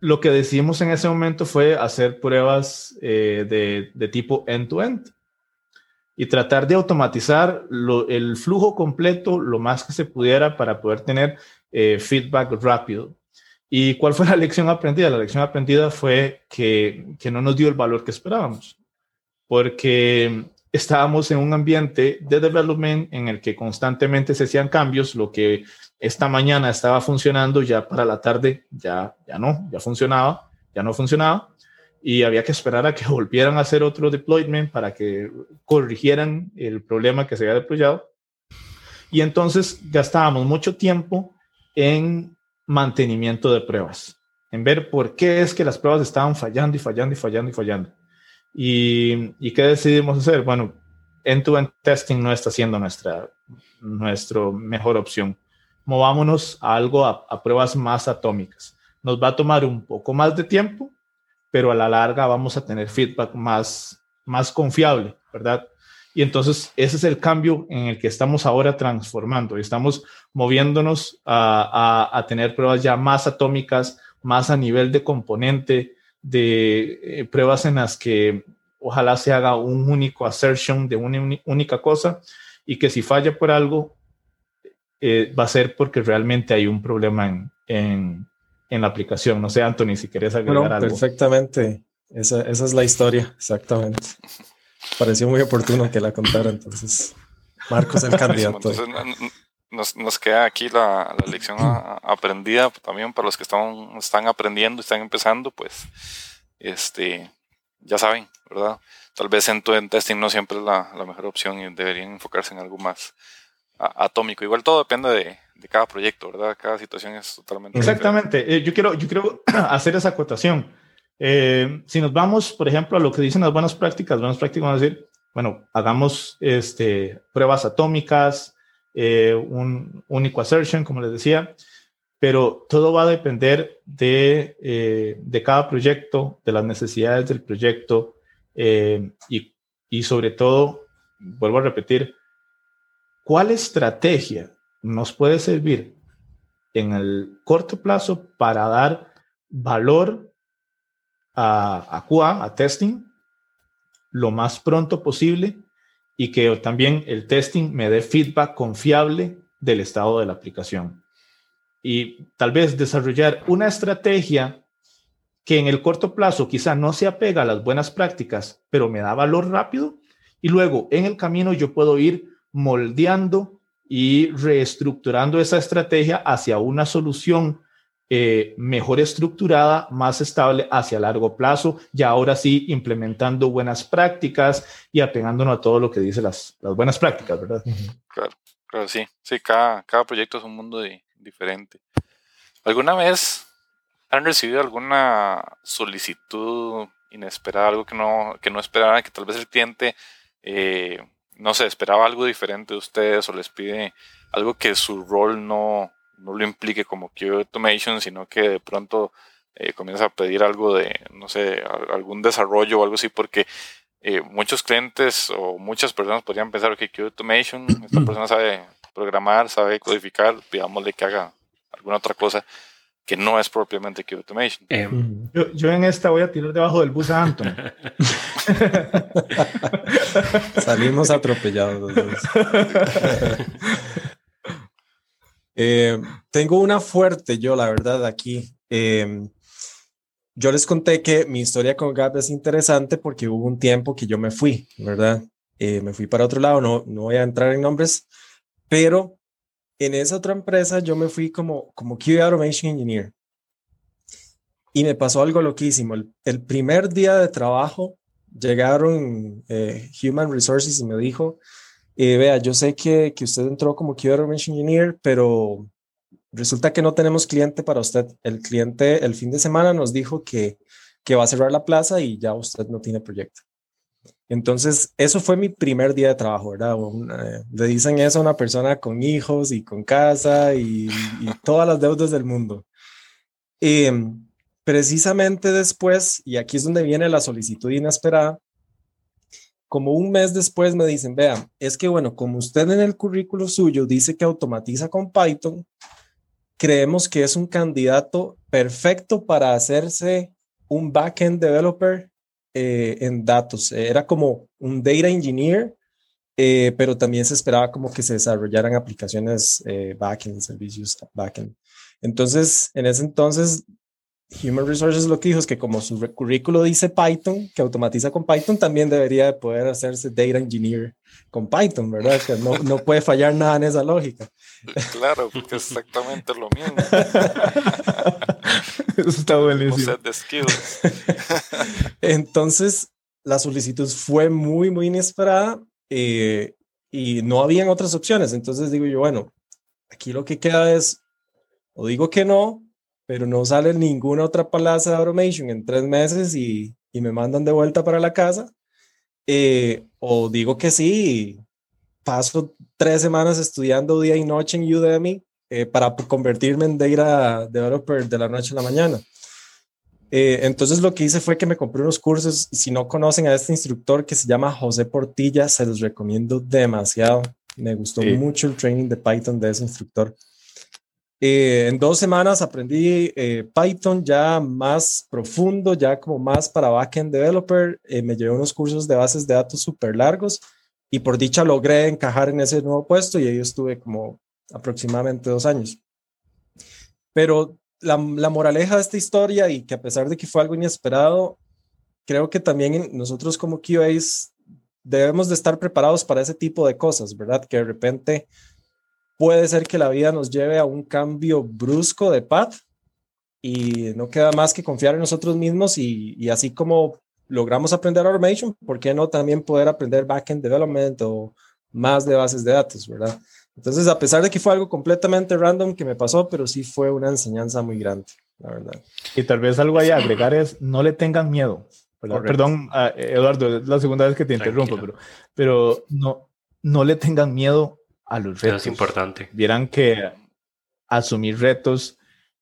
[SPEAKER 2] lo que decidimos en ese momento fue hacer pruebas eh, de, de, tipo end-to-end y tratar de automatizar el flujo completo lo más que se pudiera para poder tener eh, feedback rápido. ¿Y cuál fue *laughs* la lección aprendida? La lección aprendida fue que, que no nos dio el valor que esperábamos, porque estábamos en un ambiente de development en el que constantemente se hacían cambios, lo que esta mañana estaba funcionando ya para la tarde ya, ya no, ya funcionaba, ya no funcionaba y había que esperar a que *laughs* volvieran a hacer otro deployment para que corrigieran el problema que se había deployado. Y entonces gastábamos mucho tiempo en mantenimiento de pruebas, en ver por qué es que las pruebas estaban fallando y fallando y fallando y fallando. ¿Y, qué decidimos hacer? Bueno, end-to-end testing no está siendo nuestra, nuestra mejor opción. Movámonos a algo, a, a pruebas más atómicas. Nos va a tomar un poco más de tiempo, pero a la larga vamos a tener feedback más, más confiable, ¿verdad? Y entonces ese es el cambio en el que estamos ahora transformando. Estamos moviéndonos a, a, tener pruebas ya más atómicas, más a nivel de componente, de eh, pruebas en las que ojalá se haga un único assertion de una única cosa y que si falla por algo, eh, va a ser porque realmente hay un problema en, en, en, la aplicación. No sé, Anthony, si quieres agregar algo.
[SPEAKER 3] Perfectamente. Esa, esa es la historia, exactamente pareció muy oportuno que la contara, entonces Marcos el *laughs* candidato.
[SPEAKER 1] nos, nos, queda aquí la, la lección aprendida también para los que están, están aprendiendo, están empezando, pues este, ya saben, ¿verdad? Tal vez en tu testing no siempre es la, la, mejor opción y deberían enfocarse en algo más, atómico. Igual todo depende de, cada proyecto, ¿verdad? Cada situación es totalmente
[SPEAKER 2] Exactamente. Eh, yo, quiero, yo quiero *clears throat* hacer esa acotación. Eh, si nos vamos, por ejemplo, a lo que dicen las buenas prácticas, buenas prácticas van a decir, bueno, hagamos este, pruebas atómicas, eh, un único assertion, como les decía, pero todo va a depender de, eh, de cada proyecto, de las necesidades del proyecto y, y sobre todo, vuelvo a repetir, ¿cuál estrategia nos puede servir en el corto plazo para dar valor a, a QA, a testing, lo más pronto posible y que también el testing me dé feedback confiable del estado de la aplicación. Y tal vez desarrollar una estrategia que en el corto plazo quizá no se apega a las buenas prácticas, pero me da valor rápido. Y luego en el camino yo puedo ir moldeando y reestructurando esa estrategia hacia una solución eh, mejor estructurada, más estable hacia largo plazo y ahora sí implementando buenas prácticas y apegándonos a todo lo que dice las, las buenas prácticas, ¿verdad?
[SPEAKER 1] Claro, claro, sí. Sí, cada, cada proyecto es un mundo diferente. ¿Alguna vez han recibido alguna solicitud inesperada, algo que no, que no esperaban, que tal vez el cliente, eh, no sé, esperaba algo diferente de ustedes o les pide algo que su rol no, no lo implique como QA Automation, sino que de pronto eh, comienza a pedir algo de, no sé, algún desarrollo o algo así, porque eh, muchos clientes o muchas personas podrían pensar que QA Automation, esta persona sabe programar, sabe codificar, pidámosle que haga alguna otra cosa que no es propiamente QA Automation.
[SPEAKER 2] Em, yo, en esta voy a tirar debajo del bus a Anton. *laughs* *laughs*
[SPEAKER 3] Salimos atropellados. *laughs* Eh, tengo una fuerte yo, la verdad, aquí. Em, yo les conté que mi historia con Gap es interesante porque hubo un tiempo que yo me fui, ¿verdad? Eh, me fui para otro lado, no, no voy a entrar en nombres, pero en esa otra empresa yo me fui como, como QA Automation Engineer. Y me pasó algo loquísimo. El, primer día de trabajo llegaron eh, Human Resources y me dijo, eh, vea, yo sé que, que usted entró como QA Engineer, pero resulta que no tenemos cliente para usted. El cliente el fin de semana nos dijo que, que va a cerrar la plaza y ya usted no tiene proyecto. Entonces, eso fue mi primer día de trabajo, ¿verdad? Eh, le dicen eso a una persona con hijos y con casa y, todas las deudas del mundo. Eh, precisamente después, y aquí es donde viene la solicitud inesperada, como un mes después me dicen, vean, es que bueno, como usted en el currículo suyo dice que automatiza con Python, creemos que es un candidato perfecto para hacerse un backend developer eh, en datos. Era como un data engineer, eh, pero también se esperaba como que se desarrollaran aplicaciones eh, backend, servicios backend. Entonces, en ese entonces Human Resources lo que dijo es que como su currículo dice Python, que automatiza con Python, también debería poder hacerse Data Engineer con Python, ¿verdad? Que no, no puede fallar nada en esa lógica.
[SPEAKER 1] Claro, porque es exactamente lo mismo.
[SPEAKER 2] Eso está buenísimo. *laughs*
[SPEAKER 3] Entonces, la solicitud fue muy, muy inesperada eh, y no habían otras opciones. Entonces digo yo, bueno, aquí lo que queda es, o digo que no, pero no sale ninguna otra plaza de automation en tres meses y, y me mandan de vuelta para la casa. Eh, o digo que sí, paso tres semanas estudiando día y noche en Udemy eh, para convertirme en data developer de la noche a la mañana. Eh, entonces lo que hice fue que me compré unos cursos y si no conocen a este instructor que se llama José Portilla, se los recomiendo demasiado. Me gustó mucho el training de Python de ese instructor. Eh, en dos semanas aprendí eh, Python ya más profundo, ya como más para backend developer. Eh, me llevé unos cursos de bases de datos súper largos y por dicha logré encajar en ese nuevo puesto y ahí estuve como aproximadamente dos años. Pero la, moraleja de esta historia y que a pesar de que fue algo inesperado, creo que también nosotros como QAs debemos de estar preparados para ese tipo de cosas, ¿verdad? Que de repente puede ser que la vida nos lleve a un cambio brusco de path y no queda más que confiar en nosotros mismos y, así como logramos aprender automation, ¿por qué no también poder aprender backend development o más de bases de datos, verdad? Entonces, a pesar de que fue algo completamente random que me pasó, pero sí fue una enseñanza muy grande, la verdad.
[SPEAKER 2] Y tal vez algo ahí a agregar es, no le tengan miedo. Perdón, ah, Eduardo, es la segunda vez que te interrumpo, pero, pero no, no le tengan miedo a los retos.
[SPEAKER 4] es importante.
[SPEAKER 2] Vieran que asumir retos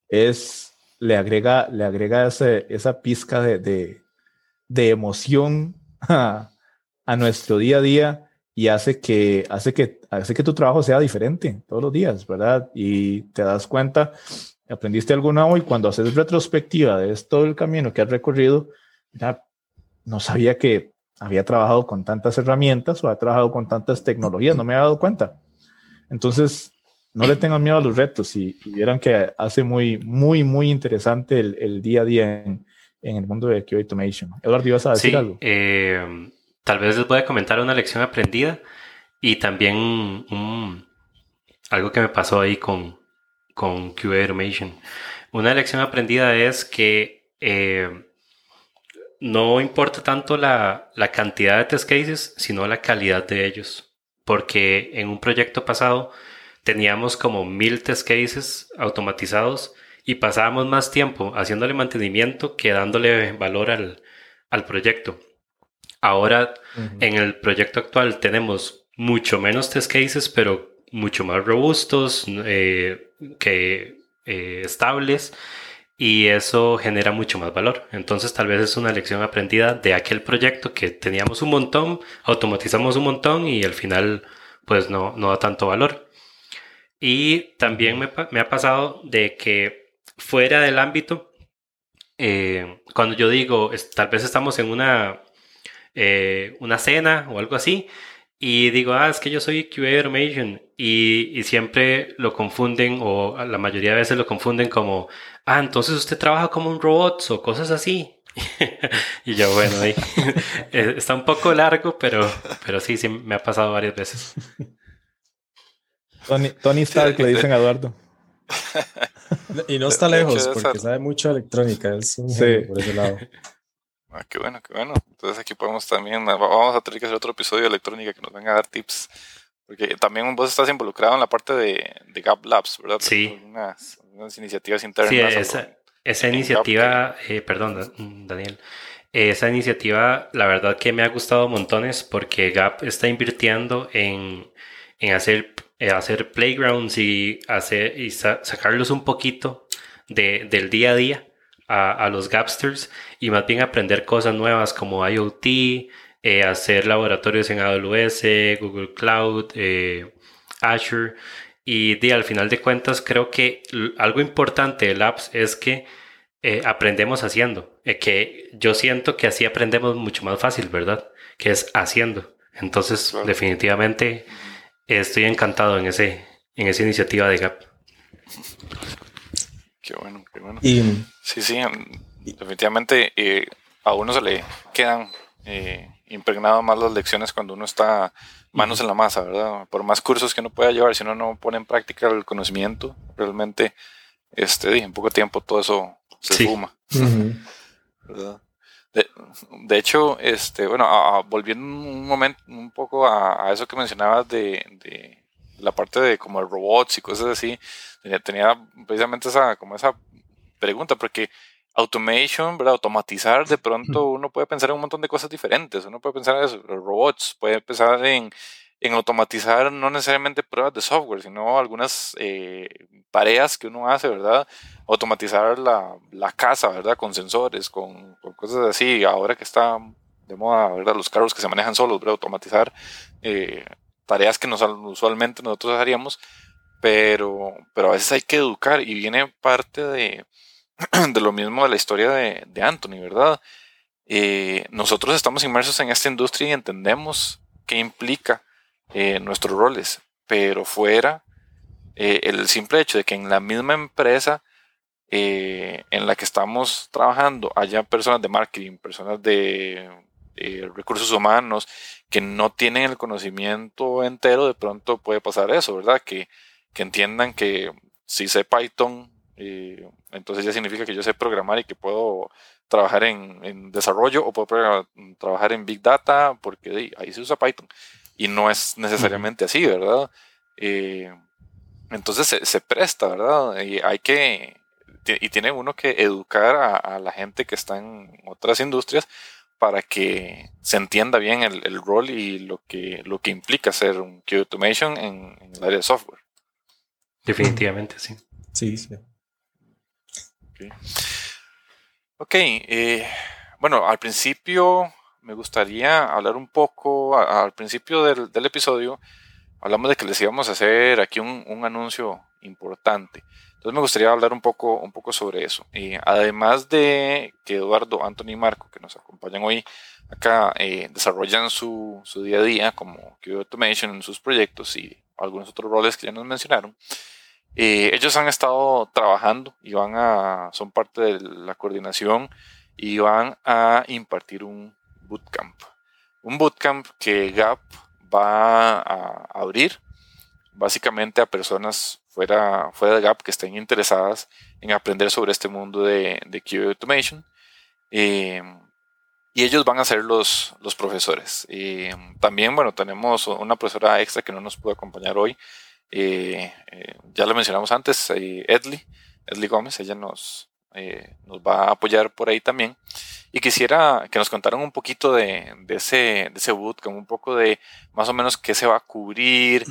[SPEAKER 2] es, le agrega, le agrega esa pizca de, de, de emoción *laughs* a, a, nuestro día a día y hace que, hace, que, hace que tu trabajo sea diferente todos los días, ¿verdad? Y te das cuenta, aprendiste algo nuevo y cuando haces retrospectiva de todo el camino que has recorrido, ya no sabía que había trabajado con tantas herramientas o había trabajado con tantas tecnologías, no me había dado cuenta. Entonces, no le tengan miedo a los retos y, vieran que hace muy, muy, muy interesante el, día a día en, el mundo de QA Automation. Eduardo, ¿ibas a decir algo?
[SPEAKER 4] Eh, tal vez les voy a comentar una lección aprendida y también algo que me pasó ahí con, con QA Automation. Una lección aprendida es que eh, no importa tanto la, la, cantidad de test cases, sino la calidad de ellos. Porque en un proyecto pasado teníamos como mil test cases automatizados y pasábamos más tiempo haciéndole mantenimiento que dándole valor al, al proyecto. Ahora, en el proyecto actual tenemos mucho menos test cases, pero mucho más robustos, eh, que eh, estables, y eso genera mucho más valor. Entonces, tal vez es una lección aprendida de aquel proyecto que teníamos un montón, automatizamos un montón y al final, pues no, no da tanto valor. Y también me, ha pasado de que fuera del ámbito, eh, cuando yo digo, tal vez estamos en una, eh, una cena o algo así, y digo, ah, es que yo soy QA Automation, y, y, siempre lo confunden, o la mayoría de veces lo confunden como, ah, entonces usted trabaja como un robot o cosas así. *laughs* y yo, bueno, ahí, *laughs* eh, está un poco largo, pero, pero sí, sí, me ha pasado varias veces.
[SPEAKER 2] Tony, Tony Stark le dicen a Eduardo. *laughs*
[SPEAKER 3] y no está lejos porque sabe mucho de electrónica. Es un sí. por ese lado.
[SPEAKER 1] Ah, qué bueno, qué bueno. Entonces aquí podemos también, vamos a tener que hacer otro episodio de electrónica que nos venga a dar tips. Porque también vos estás involucrado en la parte de, de Gap Labs, ¿verdad?
[SPEAKER 4] Sí.
[SPEAKER 1] Unas, unas iniciativas internas.
[SPEAKER 4] Sí, esa, esa iniciativa, eh, perdón, Daniel, esa iniciativa la verdad que me ha gustado montones porque Gap está invirtiendo en, en hacer eh, hacer playgrounds y, hacer, y sacarlos un poquito de, del día a día a, a, los Gapsters y más bien aprender cosas nuevas como IoT, eh, hacer laboratorios en AWS, Google Cloud, eh, Azure. Y de, al final de cuentas creo que algo importante de Labs es que aprendemos haciendo, que yo siento que así aprendemos mucho más fácil, ¿verdad? Que es haciendo. Entonces, definitivamente estoy encantado en, ese, en esa iniciativa de GAP.
[SPEAKER 1] Qué bueno, qué bueno. sí, sí, definitivamente eh, a uno se le quedan eh, impregnadas más las lecciones cuando uno está manos en la masa, ¿verdad? Por más cursos que uno pueda llevar, si uno no pone en práctica el conocimiento, realmente este, en poco tiempo todo eso se suma. ¿verdad? De, hecho, este, bueno, volviendo un momento, un poco a, eso que mencionabas de, la parte de como robots y cosas así, tenía, precisamente esa, como esa pregunta, porque automation, ¿verdad? Automatizar, de pronto uno puede pensar en un montón de cosas diferentes, uno puede pensar en eso, robots, puede pensar en en automatizar no necesariamente pruebas de software, sino algunas eh, tareas que uno hace, ¿verdad? Automatizar la, la casa, ¿verdad? Con sensores, con, cosas así. Ahora que está de moda, ¿verdad? Los carros que se manejan solos, ¿verdad? Automatizar eh, tareas que nos, usualmente nosotros haríamos, pero, pero a veces hay que educar y viene parte de, *clears throat* de lo mismo de la historia de, de Anthony, ¿verdad? Eh, nosotros estamos inmersos en esta industria y entendemos qué implica eh, nuestros roles, pero fuera eh, el simple hecho de que en la misma empresa eh, en la que estamos trabajando haya personas de marketing, personas de recursos humanos que no tienen el conocimiento entero, de pronto puede pasar eso, ¿verdad? Que, que entiendan que si sé Python, entonces ya significa que yo sé programar y que puedo trabajar en, en desarrollo o puedo trabajar en Big Data porque ahí se usa Python y no es necesariamente así, ¿verdad? Eh, entonces se, presta, ¿verdad? Y hay que, y tiene uno que educar a, la gente que está en otras industrias para que se entienda bien el, rol y lo que, lo que implica hacer un QA Automation en, el área de software.
[SPEAKER 4] Definitivamente, sí.
[SPEAKER 3] Sí, sí.
[SPEAKER 1] Ok, eh, bueno, al principio me gustaría hablar un poco, al principio del, episodio, hablamos de que les íbamos a hacer aquí un, anuncio importante. Entonces me gustaría hablar un poco, un poco sobre eso. Y además de que Eduardo, Anthony y Marco, que nos acompañan hoy acá, eh, desarrollan su, su, día a día como QA Automation en sus proyectos y algunos otros roles que ya nos mencionaron, eh, ellos han estado trabajando y van a, son parte de la coordinación y van a impartir un bootcamp. Un bootcamp que GAP va a abrir básicamente a personas fuera, fuera de GAP que estén interesadas en aprender sobre este mundo de, de QA Automation. Eh, y ellos van a ser los, los profesores. Eh, también, bueno, tenemos una profesora extra que no nos pudo acompañar hoy, eh, eh, ya lo mencionamos antes, eh, Edley, Edley Gómez, ella nos, nos va a apoyar por ahí también. Y quisiera que nos contaran un poquito de, ese, de ese bootcamp, un poco de más o menos qué se va a cubrir,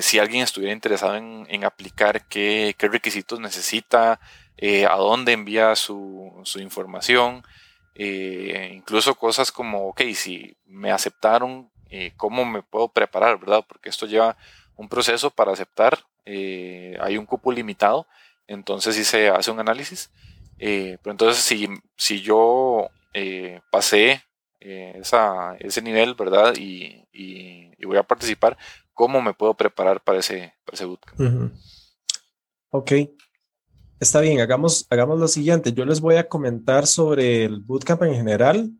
[SPEAKER 1] si alguien estuviera interesado en, aplicar, qué, requisitos necesita, a dónde envía su, su información, incluso cosas como, ok, si me aceptaron, cómo me puedo preparar, ¿verdad? Porque esto lleva un proceso para aceptar, eh, hay un cupo limitado, entonces sí se hace un análisis. Eh, pero entonces si, si yo eh, pasé ese nivel, ¿verdad? Y, voy a participar, ¿cómo me puedo preparar para ese, para ese bootcamp?
[SPEAKER 3] Ok. Está bien, hagamos, hagamos lo siguiente. Yo les voy a comentar sobre el bootcamp en general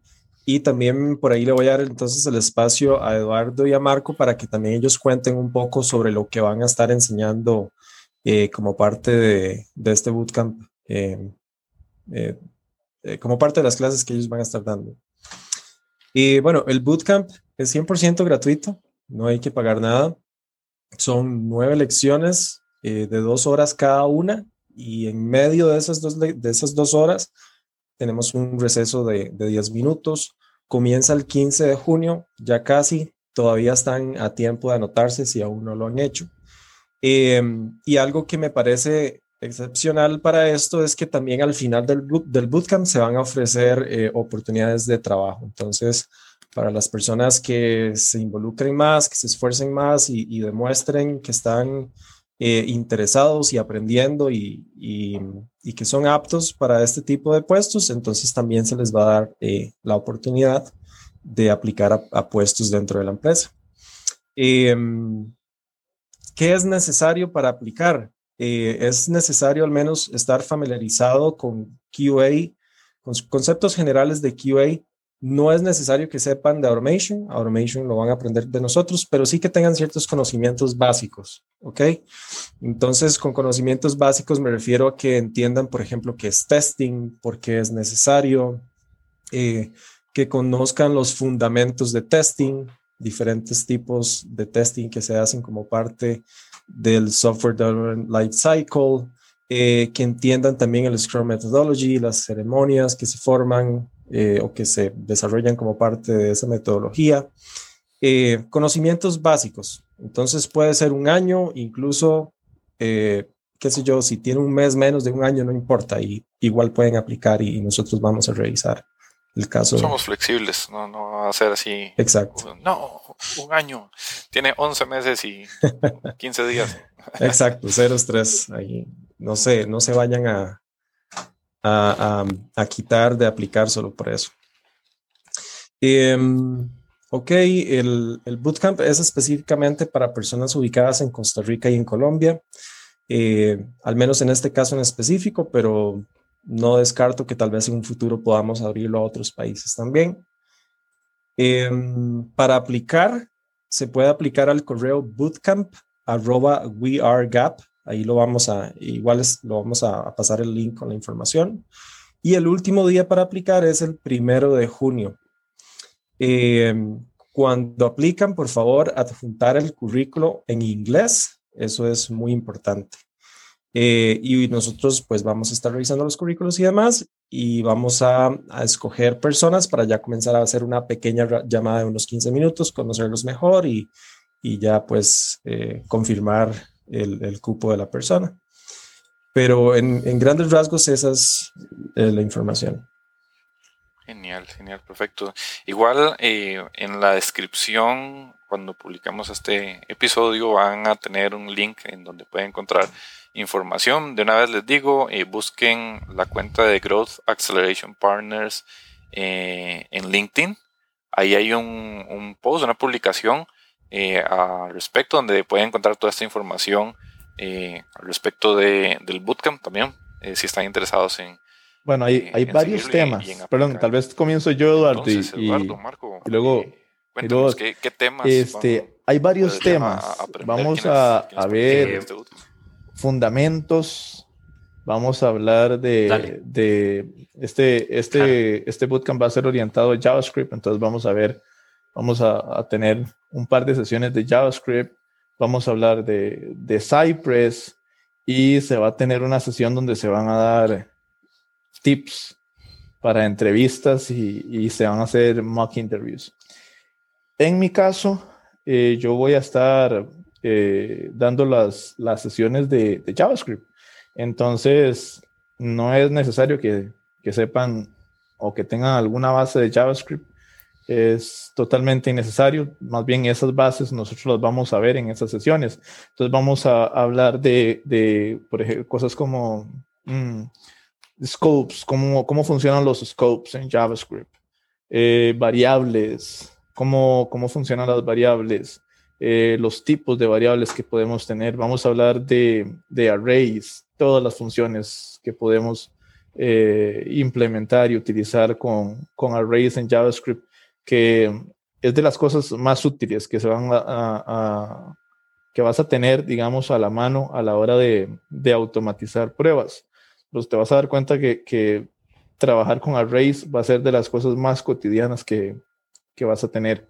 [SPEAKER 3] y también por ahí le voy a dar entonces el espacio a Eduardo y a Marco para que también ellos cuenten un poco sobre lo que van a estar enseñando eh, como parte de, de este bootcamp, eh, eh, como parte de las clases que ellos van a estar dando. Y bueno, el bootcamp es 100% gratuito, no hay que pagar nada. Son nueve lecciones de dos horas cada una y en medio de esas dos, de esas dos horas tenemos un receso de, de 10 minutos. Comienza el 15 de junio, ya casi, todavía están a tiempo de anotarse si aún no lo han hecho. Em, y algo que me parece excepcional para esto es que también al final del, bootcamp se van a ofrecer eh, oportunidades de trabajo. Entonces, para las personas que se involucren más, que se esfuercen más y demuestren que están eh, interesados y aprendiendo y, y, que son aptos para este tipo de puestos, entonces también se les va a dar eh, la oportunidad de aplicar a, puestos dentro de la empresa. Em, ¿Qué es necesario para aplicar? Eh, es necesario al menos estar familiarizado con QA, con conceptos generales de QA no es necesario que sepan de automation, automation lo van a aprender de nosotros, pero sí que tengan ciertos conocimientos básicos, ¿ok? Entonces, con conocimientos básicos me refiero a que entiendan, por ejemplo, qué es testing, por qué es necesario, eh, que conozcan los fundamentos de testing, diferentes tipos de testing que se hacen como parte del software development life cycle, eh, que entiendan también el Scrum Methodology, las ceremonias que se forman, eh, o que se desarrollan como parte de esa metodología. Eh, conocimientos básicos. Entonces puede ser un año, incluso, eh, qué sé yo, si tiene un mes menos de un año, no importa, y igual pueden aplicar y, nosotros vamos a revisar el caso.
[SPEAKER 1] Somos flexibles, no, no va a ser así.
[SPEAKER 3] Exacto.
[SPEAKER 1] No, un año, tiene 11 meses y 15 días. *laughs*
[SPEAKER 3] Exacto, cero estrés. Ahí no sé, no se vayan a, a, quitar de aplicar solo por eso. Em, ok, el, el, bootcamp es específicamente para personas ubicadas en Costa Rica y en Colombia, eh, al menos en este caso en específico, pero no descarto que tal vez en un futuro podamos abrirlo a otros países también. Em, para aplicar, se puede aplicar al correo bootcamp arroba wearegap Ahí lo vamos a, igual lo vamos a, pasar el link con la información. Y el último día para aplicar es el primero de junio. Eh, cuando aplican, por favor, adjuntar el currículo en inglés. Eso es muy importante. Eh, y nosotros pues vamos a estar revisando los currículos y demás y vamos a, escoger personas para ya comenzar a hacer una pequeña llamada de unos 15 minutos, conocerlos mejor y, y ya pues eh, confirmar el, el, cupo de la persona. Pero en, en grandes rasgos esa es eh, la información.
[SPEAKER 1] Genial, genial, perfecto. Igual eh, en la descripción, cuando publicamos este episodio, van a tener un link en donde pueden encontrar información. De una vez les digo, eh, busquen la cuenta de Growth Acceleration Partners eh, en LinkedIn. Ahí hay un, un post, una publicación al respecto, donde pueden encontrar toda esta información al respecto de, del bootcamp también, si están interesados en
[SPEAKER 2] bueno, hay, hay varios temas. Perdón, tal vez comienzo yo, Eduardo, y,
[SPEAKER 1] Marco,
[SPEAKER 2] y, luego...
[SPEAKER 1] Cuéntanos, ¿qué, temas?
[SPEAKER 2] Este, hay varios temas. vamos a, a ver este fundamentos. Vamos a hablar de, de este, este, este bootcamp va a ser orientado a JavaScript, entonces vamos a ver, vamos a, a tener un par de sesiones de JavaScript, vamos a hablar de, de Cypress y se va a tener una sesión donde se van a dar tips para entrevistas y, se van a hacer mock interviews. En mi caso, eh, yo voy a estar eh, dando las, las sesiones de, JavaScript. Entonces, no es necesario que, que, sepan o que tengan alguna base de JavaScript. Es totalmente innecesario. Más bien esas bases nosotros las vamos a ver en esas sesiones. Entonces vamos a, hablar de, de, por ejemplo, cosas como... Mm, scopes, cómo, cómo funcionan los scopes en JavaScript, eh, variables, cómo, cómo funcionan las variables, eh, los tipos de variables que podemos tener. Vamos a hablar de, arrays, todas las funciones que podemos eh, implementar y utilizar con, con, arrays en JavaScript, que es de las cosas más útiles que se van a, que vas a tener, digamos, a la mano a la hora de, automatizar pruebas pues te vas a dar cuenta que, trabajar con arrays va a ser de las cosas más cotidianas que, vas a tener.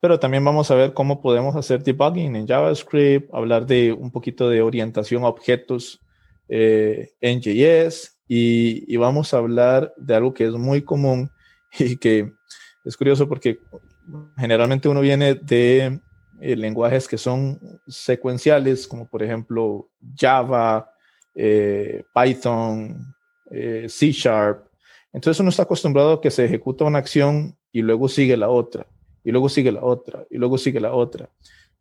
[SPEAKER 2] Pero también vamos a ver cómo podemos hacer debugging en JavaScript, hablar de un poquito de orientación a objetos eh, en JS y, vamos a hablar de algo que es muy común y que es curioso porque generalmente uno viene de eh, lenguajes que son secuenciales, como por ejemplo Java, eh, Python, eh, C Sharp. Entonces uno está acostumbrado a que se ejecuta una acción y luego sigue la otra, y luego sigue la otra, y luego sigue la otra.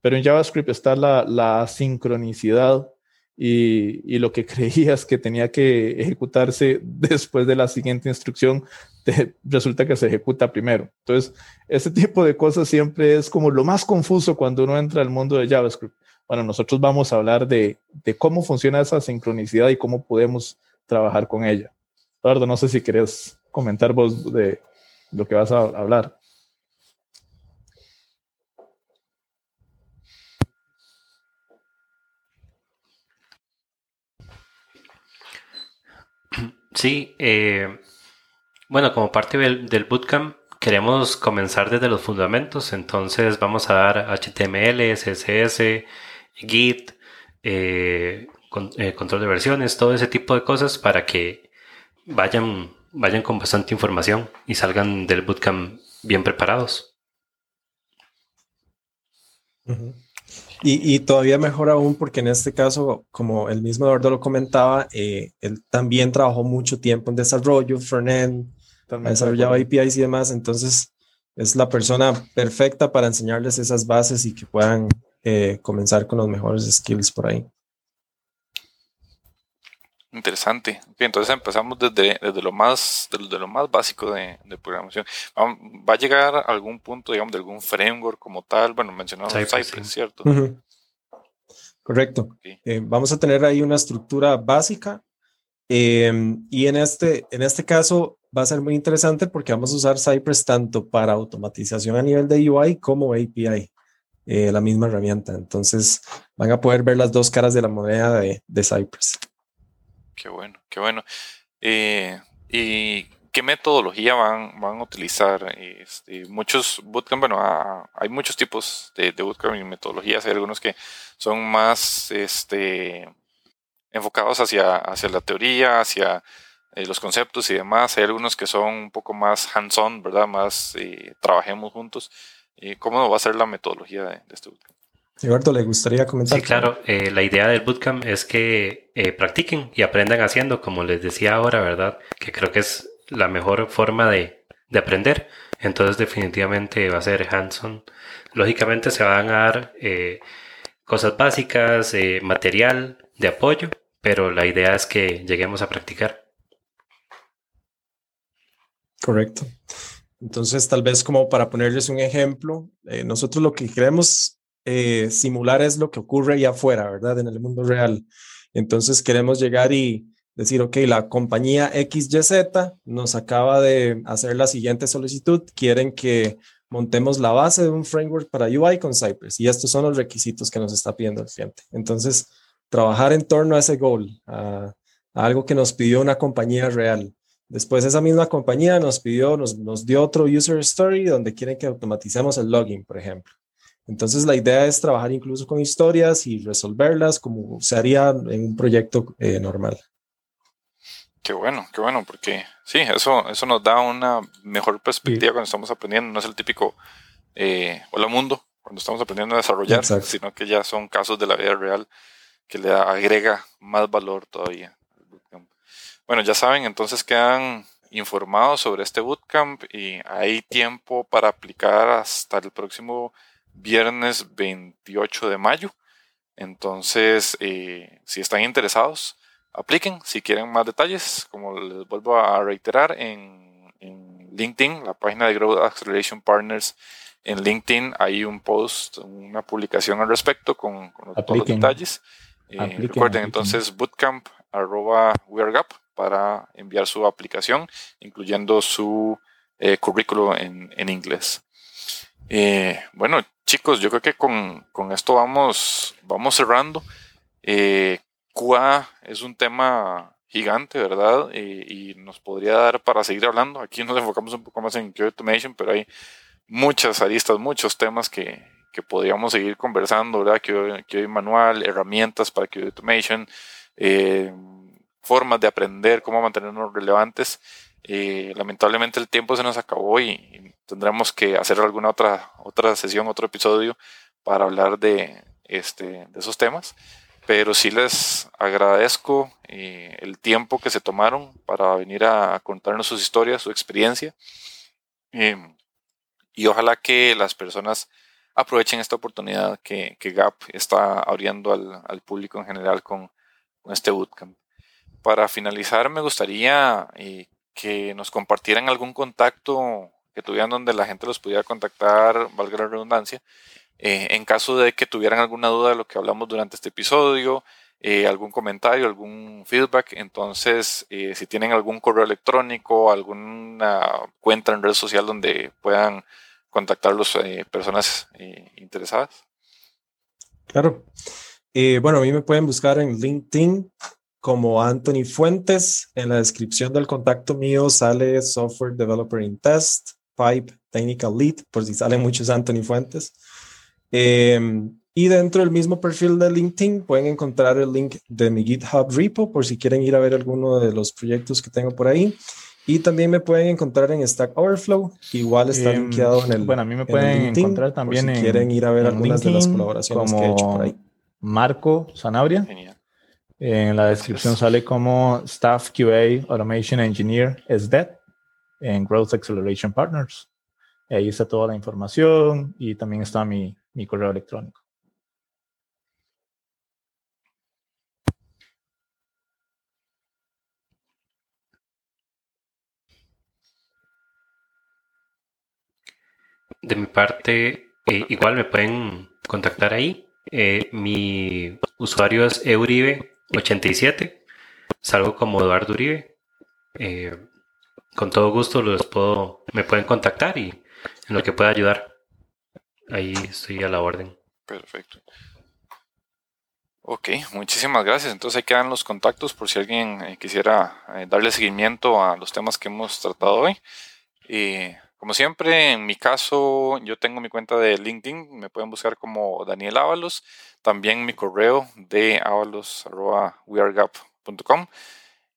[SPEAKER 2] Pero en JavaScript está la, la sincronicidad y, y, lo que *laughs* creías que tenía que ejecutarse después de la siguiente instrucción, *laughs* resulta que se ejecuta primero. Entonces, ese *laughs* tipo de cosas siempre es como lo más confuso cuando uno entra al mundo de JavaScript. Bueno, nosotros vamos a hablar de, cómo funciona esa sincronicidad y cómo podemos trabajar con ella. Eduardo, no sé si querés comentar vos de lo que vas a hablar.
[SPEAKER 4] Sí, eh, bueno, como parte del, bootcamp queremos comenzar desde los fundamentos, entonces vamos a dar HTML, CSS, Git, eh, eh, control de versiones, todo ese tipo de cosas para que vayan, vayan con bastante información y salgan del bootcamp bien preparados.
[SPEAKER 3] y, todavía mejor aún porque en este caso, como el mismo Eduardo lo comentaba, eh, él también trabajó mucho tiempo en desarrollo, frontend, desarrollaba APIs y demás, entonces es la persona perfecta para enseñarles esas bases y que puedan eh, comenzar con los mejores skills por ahí.
[SPEAKER 1] Interesante. entonces empezamos desde, desde, lo más desde lo más básico de, programación. ¿Va a llegar a algún punto, digamos, de algún framework como tal? Bueno, mencionamos Cypress, ¿cierto?
[SPEAKER 3] Correcto. Eh, vamos a tener ahí una estructura básica em, y en este, en este caso va a ser muy interesante porque vamos a usar Cypress tanto para automatización a nivel de UI como API. Eh, la misma herramienta. Entonces van a poder ver las dos caras de la moneda de, de Cypress.
[SPEAKER 1] Qué bueno, qué bueno. Eh, ¿Y qué metodología van, van a utilizar. Este, muchos bootcamp, bueno, hay muchos tipos de, de, bootcamp y metodologías. Hay algunos que son más este, enfocados hacia, hacia la teoría, hacia eh, los conceptos y demás. Hay algunos que son un poco más hands-on, ¿verdad? Más eh, trabajemos juntos. ¿Cómo va a ser la metodología de, de este bootcamp?
[SPEAKER 3] Eduardo, ¿le gustaría comentar?
[SPEAKER 4] Sí, claro. Eh, la idea del bootcamp es que eh, practiquen y aprendan haciendo, como les decía ahora, ¿verdad? Que creo que es la mejor forma de, aprender. Entonces, definitivamente va a ser hands-on. Lógicamente, se van a dar eh, cosas básicas, material de apoyo, pero la idea es que lleguemos a practicar.
[SPEAKER 3] Correcto. Entonces, tal vez como para ponerles un ejemplo, nosotros lo que queremos eh, simular es lo que ocurre allá afuera, ¿verdad? En el mundo real. Entonces queremos llegar y decir, ok, la compañía XYZ nos acaba de hacer la siguiente solicitud, quieren que montemos la base de un framework para UI con Cypress y estos son los requisitos que nos está pidiendo el cliente. Entonces, trabajar en torno a ese goal, a, algo que nos pidió una compañía real. Después esa misma compañía nos pidió, nos, nos dio otro user story donde quieren que automaticemos el login, por ejemplo. Entonces la idea es trabajar incluso con historias y resolverlas como se haría en un proyecto eh, normal.
[SPEAKER 1] Qué bueno, qué bueno, porque sí, eso, eso nos da una mejor perspectiva cuando estamos aprendiendo. No es el típico eh, hola mundo cuando estamos aprendiendo a desarrollar, sino que ya son casos de la vida real que le agrega más valor todavía. Bueno, ya saben, entonces quedan informados sobre este bootcamp y hay tiempo para aplicar hasta el próximo viernes 28 de mayo. Entonces, eh, si están interesados, apliquen. Si quieren más detalles, como les vuelvo a reiterar, en, LinkedIn, la página de Growth Acceleration Partners, en LinkedIn hay un post, una publicación al respecto con, todos los detalles. Eh, recuerden entonces bootcamp para enviar su aplicación, incluyendo su eh, currículo en, en inglés. bueno, chicos, yo creo que con, esto vamos, vamos cerrando. Eh, QA es un tema gigante, ¿verdad? y nos podría dar para seguir hablando. Aquí nos enfocamos un poco más en QA Automation, pero hay muchas aristas, muchos temas que, podríamos seguir conversando, ¿verdad? QA, manual, herramientas para QA Automation, eh, formas de aprender, cómo mantenernos relevantes. Eh, lamentablemente el tiempo se nos acabó y, tendremos que hacer alguna otra, otra sesión, otro episodio para hablar de, este, de esos temas. Pero sí les agradezco eh, el tiempo que se tomaron para venir a contarnos sus historias, su experiencia. Em, y ojalá que las personas aprovechen esta oportunidad que, GAP está abriendo al, público en general con, con, este bootcamp. Para finalizar, me gustaría eh, que nos compartieran algún contacto que tuvieran donde la gente los pudiera contactar, valga la redundancia, eh, en caso de que tuvieran alguna duda de lo que hablamos durante este episodio, eh, algún comentario, algún feedback. Entonces, eh, si tienen algún correo electrónico, alguna cuenta en red social donde puedan contactar las personas interesadas.
[SPEAKER 3] Claro. bueno, a mí me pueden buscar en LinkedIn como Anthony Fuentes. En la descripción del contacto mío sale Software Developer in Test, Pipe Technical Lead, por si salen muchos Anthony Fuentes. Em, y dentro del mismo perfil de LinkedIn pueden encontrar el link de mi GitHub repo por si quieren ir a ver alguno de los proyectos que tengo por ahí. Y también me pueden encontrar en Stack Overflow, igual está em, linkeado en el.
[SPEAKER 2] Bueno, a mí me pueden encontrar también
[SPEAKER 3] si quieren ir a ver algunas de las colaboraciones que he hecho por ahí.
[SPEAKER 2] Marco Sanabria. Genial. En la descripción sale como Staff QA Automation Engineer SDET en Growth Acceleration Partners. Ahí está toda la información y también está mi, mi correo electrónico.
[SPEAKER 4] De mi parte, eh, igual me pueden contactar ahí. Eh, mi usuario es Euribe 87. Salgo como Eduardo Uribe. Eh, con todo gusto los puedo, me pueden contactar y en lo que pueda ayudar. Ahí estoy a la orden.
[SPEAKER 1] Perfecto. Ok, muchísimas gracias. Entonces ahí quedan los contactos por si alguien eh, quisiera eh, darle seguimiento a los temas que hemos tratado hoy. Y como siempre, en mi caso, yo tengo mi cuenta de LinkedIn, me pueden buscar como Daniel Ábalos, también mi correo de avalos.weargap.com.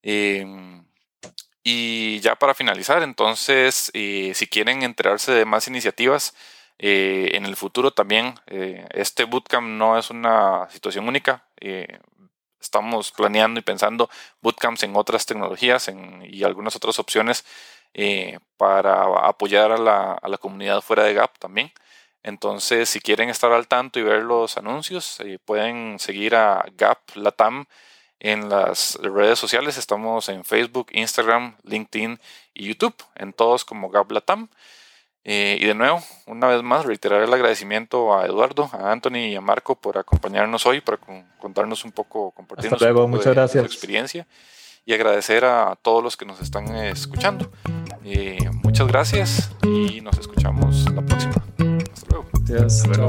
[SPEAKER 1] Em, y ya para finalizar, entonces, eh, si quieren enterarse de más iniciativas, eh, en el futuro también, eh, este bootcamp no es una situación única. Eh, estamos planeando y pensando bootcamps en otras tecnologías y algunas otras opciones para apoyar a la, a la, comunidad fuera de Gap también. Entonces, si quieren estar al tanto y ver los anuncios, pueden seguir a Gap Latam en las redes sociales. Estamos en Facebook, Instagram, LinkedIn y YouTube, en todos como Gap Latam. Eh, y de nuevo, una vez más, reiterar el agradecimiento a Eduardo, a Anthony y a Marco por acompañarnos hoy, para contarnos un poco, compartirnos
[SPEAKER 2] luego, muchas gracias.
[SPEAKER 1] su experiencia y agradecer a todos los que nos están escuchando. Eh, muchas gracias y nos escuchamos la próxima. Hasta luego.
[SPEAKER 3] Hasta luego.